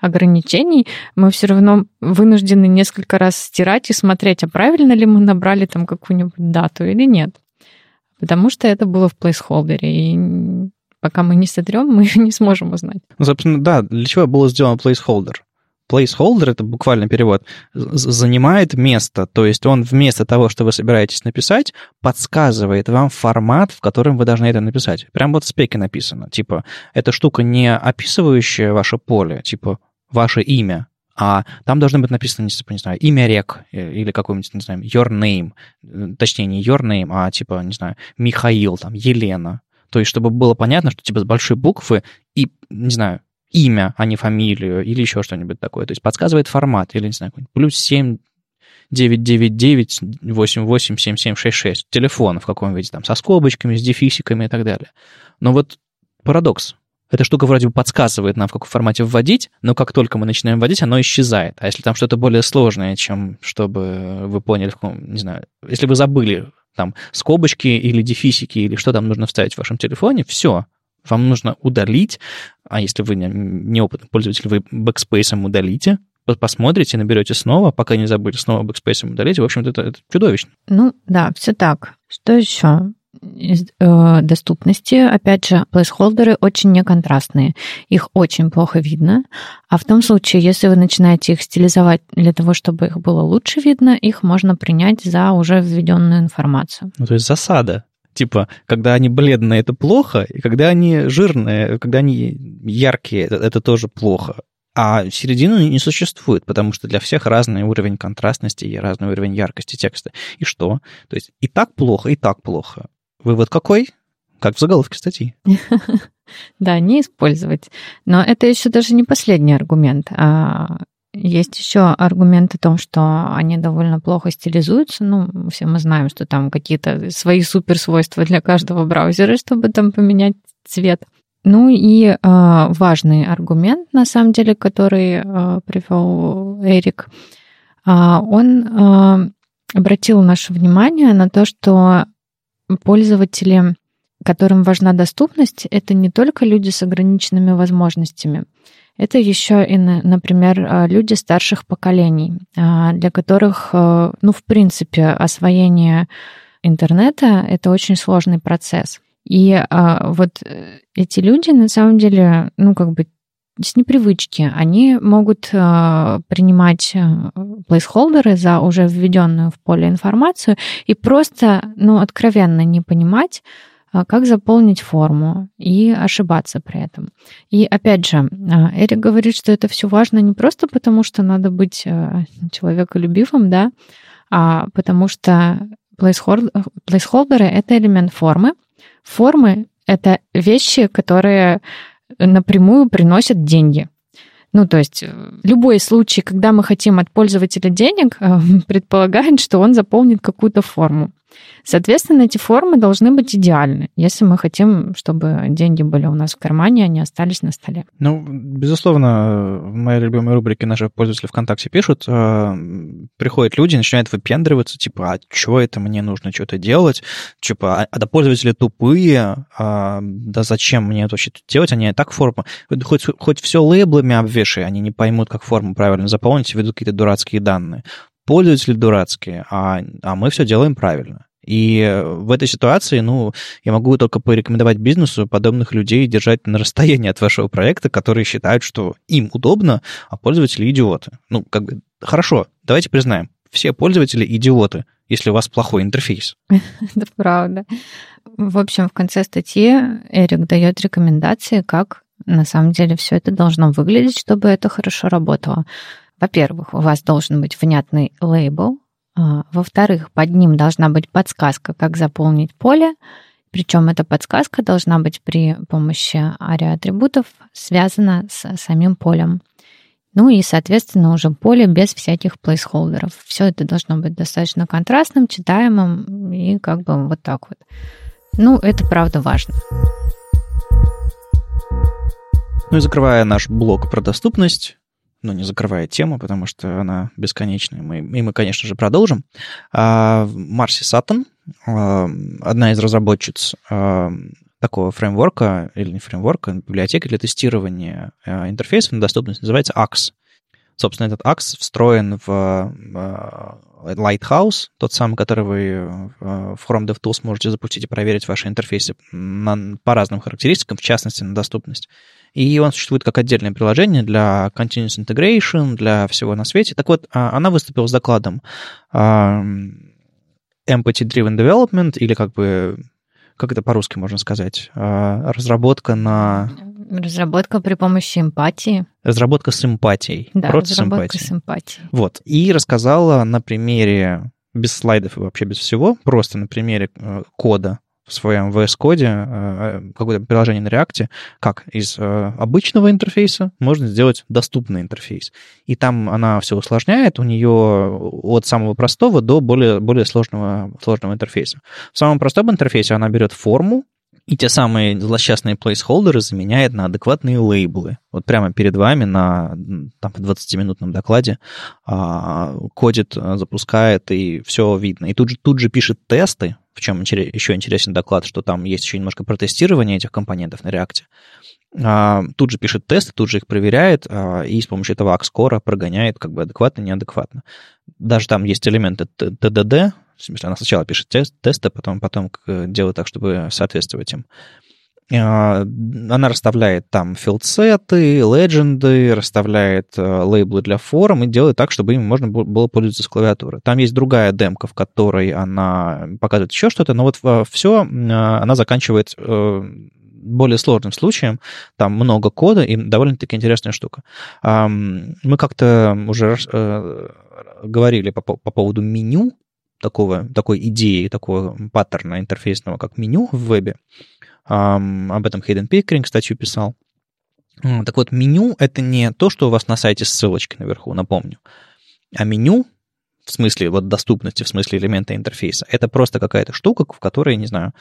ограничений, мы все равно вынуждены несколько раз стирать и смотреть, а правильно ли мы набрали там какую-нибудь дату или нет. Потому что это было в плейсхолдере, и пока мы не сотрем, мы не сможем узнать. Ну, собственно, да, для чего был сделан placeholder? Placeholder, это буквально перевод, занимает место, то есть он вместо того, что вы собираетесь написать, подсказывает вам формат, в котором вы должны это написать. Прям вот в спеке написано, типа, эта штука не описывающая ваше поле, типа, ваше имя, а там должно быть написано, не, не знаю, имя рек э, или какой-нибудь, не знаю, your name, э, точнее, не your name, а типа, не знаю, Михаил, там, Елена. То есть, чтобы было понятно, что типа с большой буквы и, не знаю, имя, а не фамилию или еще что-нибудь такое. То есть подсказывает формат или, не знаю, плюс 7 999 88 7766 телефон в каком виде, там, со скобочками, с дефисиками и так далее. Но вот парадокс. Эта штука вроде бы подсказывает нам, в каком формате вводить, но как только мы начинаем вводить, оно исчезает. А если там что-то более сложное, чем чтобы вы поняли, в каком, не знаю, если вы забыли там скобочки или дефисики или что там нужно вставить в вашем телефоне, все, вам нужно удалить, а если вы неопытный пользователь, вы бэкспейсом удалите, посмотрите, наберете снова, пока не забыли, снова бэкспейсом удалите. В общем-то, это, это чудовищно. Ну, да, все так. Что еще? из э, доступности, опять же, плейсхолдеры очень неконтрастные. Их очень плохо видно. А в том случае, если вы начинаете их стилизовать для того, чтобы их было лучше видно, их можно принять за уже введенную информацию. Ну, то есть засада. Типа, когда они бледные, это плохо, и когда они жирные, когда они яркие, это, это тоже плохо. А середины не существует, потому что для всех разный уровень контрастности и разный уровень яркости текста. И что? То есть и так плохо, и так плохо. Вывод какой? Как в заголовке статьи. Да, не использовать. Но это еще даже не последний аргумент. А есть еще аргумент о том, что они довольно плохо стилизуются. Ну, все мы знаем, что там какие-то свои суперсвойства для каждого браузера, чтобы там поменять цвет. Ну и э, важный аргумент, на самом деле, который э, привел Эрик, э, он э, обратил наше внимание на то, что пользователи, которым важна доступность, это не только люди с ограниченными возможностями. Это еще и, например, а, люди старших поколений, а, для которых, а, ну, в принципе, освоение интернета — это очень сложный процесс. И вот э, эти люди, на самом деле, ну, как бы с непривычки, они могут принимать плейсхолдеры за уже введенную в поле информацию и просто, ну, откровенно не понимать, а, как заполнить форму и ошибаться при этом. И опять же, а, Эрик говорит, что это все важно не просто потому, что надо быть а, человеколюбивым, да, а потому что плейсхолдеры — это элемент формы. Формы — это вещи, которые напрямую приносят деньги. Ну, то есть э, любой случай, когда мы хотим от пользователя денег, предполагает, что он заполнит какую-то форму. Соответственно, эти формы должны быть идеальны, если мы хотим, чтобы деньги были у нас в кармане, а не остались на столе. Ну, безусловно, в моей любимой рубрике наши пользователи ВКонтакте пишут, э, приходят люди, начинают выпендриваться, типа, а что это мне нужно что-то делать? Типа, а, а да пользователи тупые, а, да зачем мне это вообще делать? Они так форму, хоть, хоть все лейблами обвешай, они не поймут, как форму правильно заполнить, ведут какие-то дурацкие данные пользователи дурацкие, а, а мы все делаем правильно. И в этой ситуации, ну, я могу только порекомендовать бизнесу подобных людей держать на расстоянии от вашего проекта, которые считают, что им удобно, а пользователи идиоты. Ну, как бы, хорошо, давайте признаем, все пользователи идиоты, если у вас плохой интерфейс. Это правда. В общем, в конце статьи Эрик дает рекомендации, как на самом деле все это должно выглядеть, чтобы это хорошо работало. Во-первых, у вас должен быть внятный лейбл. А, во-вторых, под ним должна быть подсказка, как заполнить поле. Причем эта подсказка должна быть при помощи ариа-атрибутов связана с самим полем. Ну и, соответственно, уже поле без всяких плейсхолдеров. Все это должно быть достаточно контрастным, читаемым и как бы вот так вот. Ну, это правда важно. Ну и закрывая наш блок про доступность, ну, не закрывая тему, потому что она бесконечная, мы, и мы, конечно же, продолжим. А, Марси Саттон, а, одна из разработчиц а, такого фреймворка, или не фреймворка, библиотека для тестирования интерфейсов на доступность, называется AX. Собственно, этот AX встроен в Lighthouse, тот самый, который вы в Chrome DevTools можете запустить и проверить ваши интерфейсы на, по разным характеристикам, в частности, на доступность. И он существует как отдельное приложение для Continuous Integration, для всего на свете. Так вот, а, она выступила с докладом Empathy Driven Development, или как бы, как это по-русски можно сказать, а, разработка на... Разработка при помощи эмпатии. Разработка с эмпатией. Да, Процесс разработка эмпатии. с эмпатией. Вот. И рассказала на примере без слайдов и вообще без всего, просто на примере э, кода в своем VS-коде э, э, какое-то приложение на React, как из обычного интерфейса можно сделать доступный интерфейс. И там она все усложняет, у нее от самого простого до более, более сложного, сложного интерфейса. В самом простом интерфейсе она берет форму, и те самые злосчастные плейсхолдеры заменяет на адекватные лейблы. Вот прямо перед вами на там, 20-минутном докладе а, кодит, запускает, и все видно. И тут же, тут же пишет тесты, в чем еще интересен доклад, что там есть еще немножко протестирования этих компонентов на React. А, тут же пишет тесты, тут же их проверяет, а, и с помощью этого Axcore прогоняет как бы адекватно, неадекватно. Даже там есть элементы TDD, она сначала пишет тест, тесты, потом, потом делает так, чтобы соответствовать им. А, она расставляет там филдсеты, легенды, расставляет э, лейблы для форм и делает так, чтобы им можно было пользоваться с клавиатуры. Там есть другая демка, в которой она показывает еще что-то, но вот все она заканчивает э, более сложным случаем, там много кода и довольно-таки интересная штука. Мы как-то уже э, говорили по, по поводу меню, такого, такой идеи, такого паттерна интерфейсного, как меню в вебе. Об этом Хейден Пикеринг статью писал. Так вот, меню — это не то, что у вас на сайте с ссылочкой наверху, напомню. А меню, в смысле вот доступности, в смысле элемента интерфейса, это просто какая-то штука, в которой, не знаю,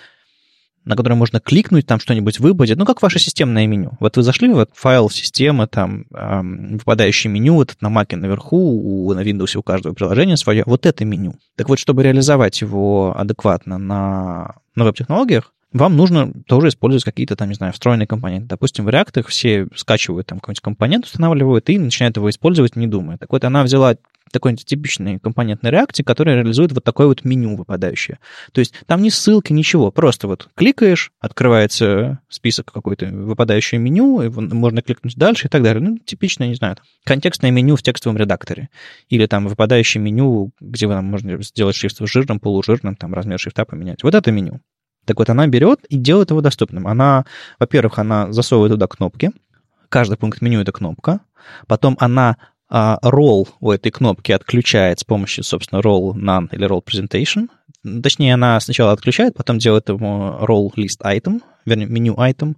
на которой можно кликнуть, там что-нибудь выпадет, ну, как ваше системное меню. Вот вы зашли в файл системы, там, эм, выпадающее меню, вот на Mac наверху, у, на Windows у каждого приложения свое, вот это меню. Так вот, чтобы реализовать его адекватно на, на веб-технологиях, вам нужно тоже использовать какие-то там, не знаю, встроенные компоненты. Допустим, в React все скачивают там какой-нибудь компонент, устанавливают и начинают его использовать, не думая. Так вот, она взяла такой типичный компонент на React, который реализует вот такое вот меню выпадающее. То есть там ни ссылки, ничего, просто вот кликаешь, открывается список какой-то выпадающее меню, можно кликнуть дальше и так далее. Ну, типичное, не знаю, контекстное меню в текстовом редакторе. Или там выпадающее меню, где вы там можно сделать шрифт жирным, полужирным, там размер шрифта поменять. Вот это меню. Так вот, она берет и делает его доступным. Она, во-первых, она засовывает туда кнопки. Каждый пункт меню — это кнопка. Потом она а, ролл у этой кнопки отключает с помощью, собственно, roll none или roll presentation. Точнее, она сначала отключает, потом делает ему roll list item, вернее, меню item.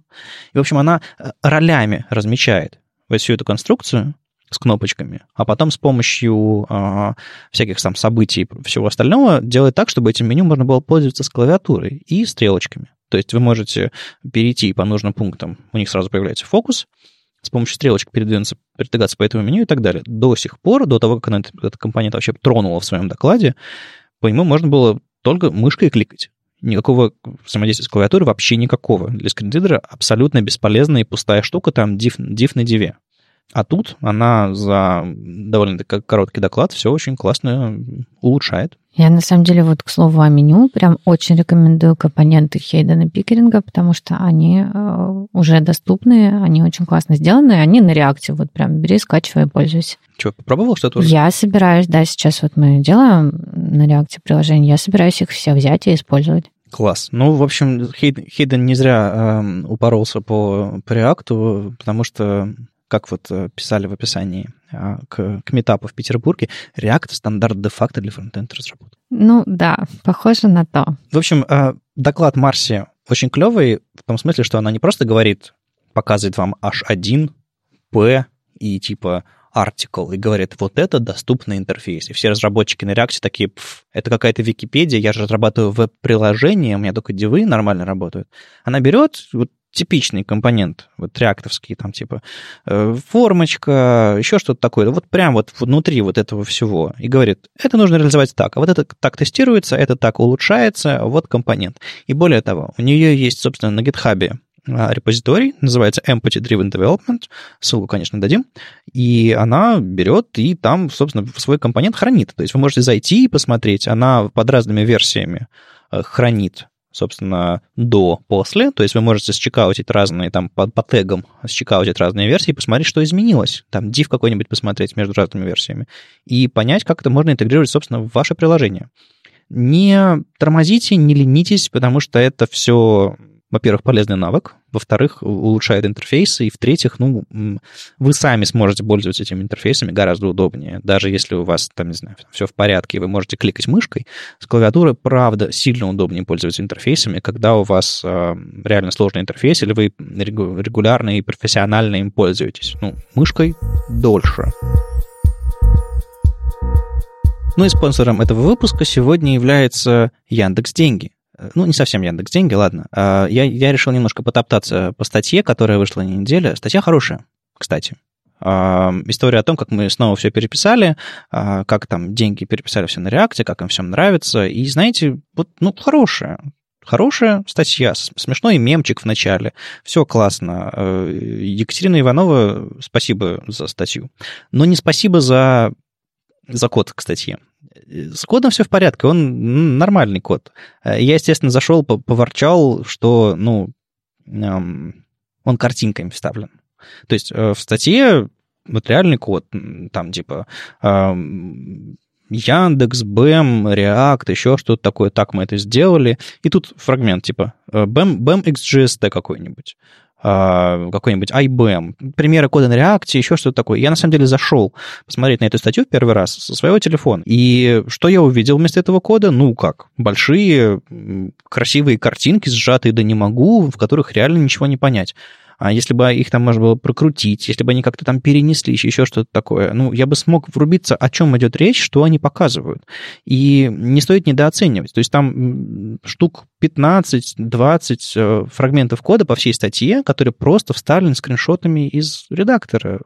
И, в общем, она э, ролями размечает всю эту конструкцию, с кнопочками, а потом с помощью э, всяких там событий и всего остального делать так, чтобы этим меню можно было пользоваться с клавиатурой и стрелочками. То есть вы можете перейти по нужным пунктам, у них сразу появляется фокус, с помощью стрелочек передвинуться, передвигаться по этому меню и так далее. До сих пор, до того, как она этот компонент вообще тронула в своем докладе, по нему можно было только мышкой кликать. Никакого взаимодействия с клавиатурой вообще никакого. Для скринридера абсолютно бесполезная и пустая штука, там div, div на диве. А тут она за довольно короткий доклад все очень классно улучшает. Я на самом деле вот к слову о меню прям очень рекомендую компоненты Хейдена Пикеринга, потому что они э, уже доступны, они очень классно сделаны, они на реакте. Вот прям бери, скачивай пользуйся. Что, попробовал что-то Я собираюсь, да, сейчас вот мы делаем на реакте приложение, я собираюсь их все взять и использовать. Класс. Ну, в общем, Хейден не зря э, упоролся по, по реакту, потому что как вот э, писали в описании а, к, к метапу в Петербурге, React — стандарт де-факто для фронтенд разработки. Ну да, похоже на то. В общем, а, доклад Марси очень клевый в том смысле, что она не просто говорит, показывает вам H1, P и типа article и говорит, вот это доступный интерфейс. И все разработчики на React такие, это какая-то Википедия, я же разрабатываю веб-приложение, у меня только дивы нормально работают. Она берет вот типичный компонент, вот реактовский, там типа э, формочка, еще что-то такое, вот прям вот внутри вот этого всего, и говорит, это нужно реализовать так, а вот это так тестируется, это так улучшается, вот компонент. И более того, у нее есть, собственно, на GitHub а, репозиторий, называется Empathy Driven Development, ссылку, конечно, дадим, и она берет и там, собственно, свой компонент хранит. То есть вы можете зайти и посмотреть, она под разными версиями э, хранит собственно, до, после. То есть вы можете счекаутить разные, там, по, по тегам счекаутить разные версии и посмотреть, что изменилось. Там div какой-нибудь посмотреть между разными версиями. И понять, как это можно интегрировать, собственно, в ваше приложение. Не тормозите, не ленитесь, потому что это все во-первых, полезный навык, во-вторых, улучшает интерфейсы, и в-третьих, ну, вы сами сможете пользоваться этими интерфейсами гораздо удобнее. Даже если у вас, там, не знаю, все в порядке, вы можете кликать мышкой, с клавиатуры, правда, сильно удобнее пользоваться интерфейсами, когда у вас э, реально сложный интерфейс, или вы регулярно и профессионально им пользуетесь. Ну, мышкой дольше. Ну и спонсором этого выпуска сегодня является Яндекс Деньги ну, не совсем Яндекс Деньги, ладно. А, я, я решил немножко потоптаться по статье, которая вышла на неделе. Статья хорошая, кстати. А, история о том, как мы снова все переписали, а, как там деньги переписали все на реакте, как им всем нравится. И знаете, вот, ну, хорошая. Хорошая статья, смешной мемчик в начале. Все классно. Екатерина Иванова, спасибо за статью. Но не спасибо за, за код к статье. С кодом все в порядке, он нормальный код. Э, я, естественно, зашел, поворчал, что, ну, он картинками вставлен. То есть э, в статье вот реальный код, там типа Яндекс, Бэм, React, еще что-то такое, так мы это сделали. И тут фрагмент типа BAM, BAM XGST какой-нибудь. А, какой-нибудь IBM, примеры кода на React, еще что-то такое. Я, на самом деле, зашел посмотреть на эту статью в первый раз со своего телефона. И что я увидел вместо этого кода? Ну, как? Большие красивые картинки, сжатые да не могу, в которых реально ничего не понять. А если бы их там можно было прокрутить, если бы они как-то там перенеслись, еще что-то такое, ну, я бы смог врубиться, о чем идет речь, что они показывают. И не стоит недооценивать. То есть там штук 15-20 э, фрагментов кода по всей статье, которые просто вставлены скриншотами из редактора.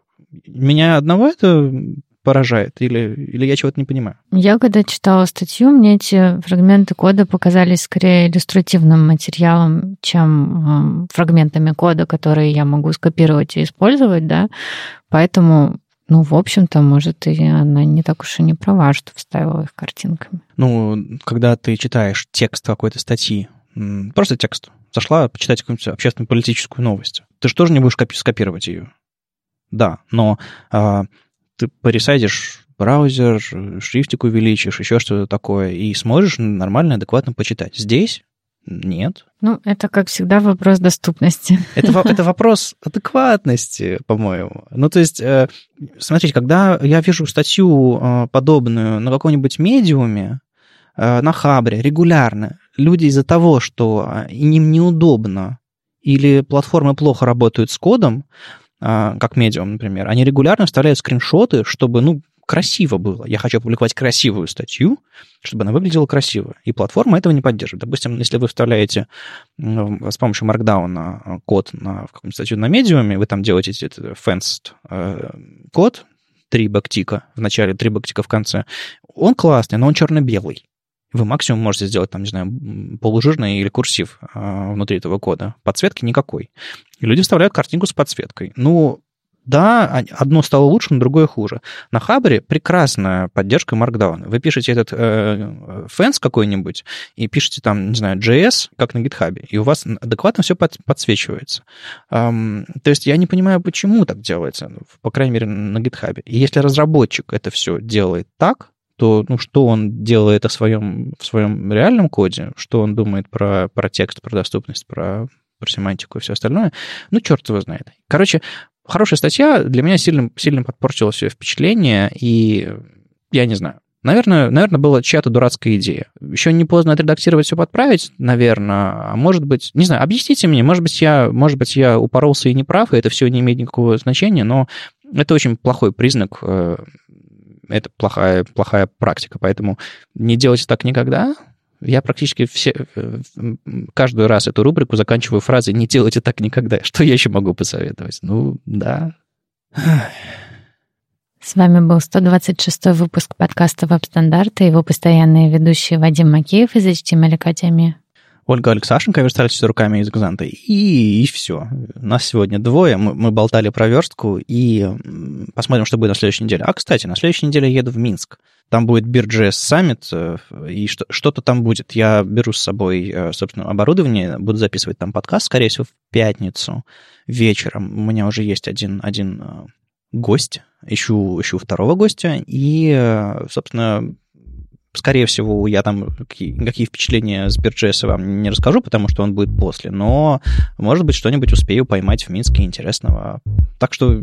Меня одного это поражает? Или, или я чего-то не понимаю? Я когда читала статью, мне эти фрагменты кода показались скорее иллюстративным материалом, чем э, фрагментами кода, которые я могу скопировать и использовать, да. Поэтому ну, в общем-то, может, и она не так уж и не права, что вставила их картинками. Ну, когда ты читаешь текст какой-то статьи, просто текст, зашла почитать какую-нибудь общественно-политическую новость, ты же тоже не будешь скопировать ее. Да, но а, ты поресайдишь браузер, шрифтик увеличишь, еще что-то такое, и сможешь нормально, адекватно почитать. Здесь нет. Ну, это, как всегда, вопрос доступности. Это, это вопрос адекватности, по-моему. Ну, то есть, э, смотрите, когда я вижу статью э, подобную на каком-нибудь медиуме, э, на Хабре регулярно, люди из-за того, что им неудобно или платформы плохо работают с кодом, как медиум, например, они регулярно вставляют скриншоты, чтобы, ну, красиво было. Я хочу опубликовать красивую статью, чтобы она выглядела красиво. И платформа этого не поддерживает. Допустим, если вы вставляете с помощью Markdown а, код на, какую-нибудь статью на медиуме, вы там делаете этот fenced э, код, три бактика в начале, три бактика в конце, он классный, но он черно-белый вы максимум можете сделать, там, не знаю, полужирный или курсив э, внутри этого кода. Подсветки никакой. И люди вставляют картинку с подсветкой. Ну, Да, одно стало лучше, но другое хуже. На Хабре прекрасная поддержка Markdown. Вы пишете этот э, fence какой-нибудь и пишете там, не знаю, JS, как на GitHub, и у вас адекватно все под, подсвечивается. Эм, то есть я не понимаю, почему так делается, по крайней мере, на GitHub. И если разработчик это все делает так, то ну, что он делает о своем, в своем реальном коде, что он думает про, про текст, про доступность, про, про семантику и все остальное, ну, черт его знает. Короче, хорошая статья для меня сильно, сильно подпортила все впечатление, и я не знаю. Наверное, наверное, была чья-то дурацкая идея. Еще не поздно отредактировать, все подправить, наверное. А может быть, не знаю, объясните мне, может быть, я, может быть, я упоролся и не прав, и это все не имеет никакого значения, но это очень плохой признак э, это плохая, плохая практика, поэтому не делайте так никогда. Я практически все, э, каждый раз эту рубрику заканчиваю фразой «не делайте так никогда». Что я еще могу посоветовать? Ну, да. С вами был 126 выпуск подкаста «Веб-стандарты» и его постоянные ведущие Вадим Макеев из HTML Академии. Ольга Алексашенко, верстальщица руками из Гзанта. И, и все. Нас сегодня двое. Мы, мы болтали про верстку и посмотрим, что будет на следующей неделе. А, кстати, на следующей неделе я еду в Минск. Там будет BeerJS Summit, э, и что, что-то там будет. Я беру с собой, э, собственно, оборудование, буду записывать там подкаст, скорее всего, в пятницу вечером. У меня уже есть один, один э, гость, ищу, ищу второго гостя, и, собственно, Скорее всего, я там какие, впечатления с BearJS вам не расскажу, потому что он будет после, но, может быть, что-нибудь успею поймать в Минске интересного. Так что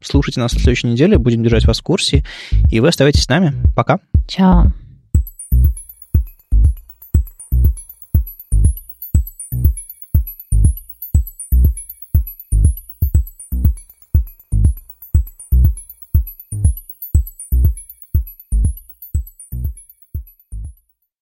слушайте нас на следующей неделе, будем держать вас в курсе, и вы оставайтесь с нами. Пока. Чао.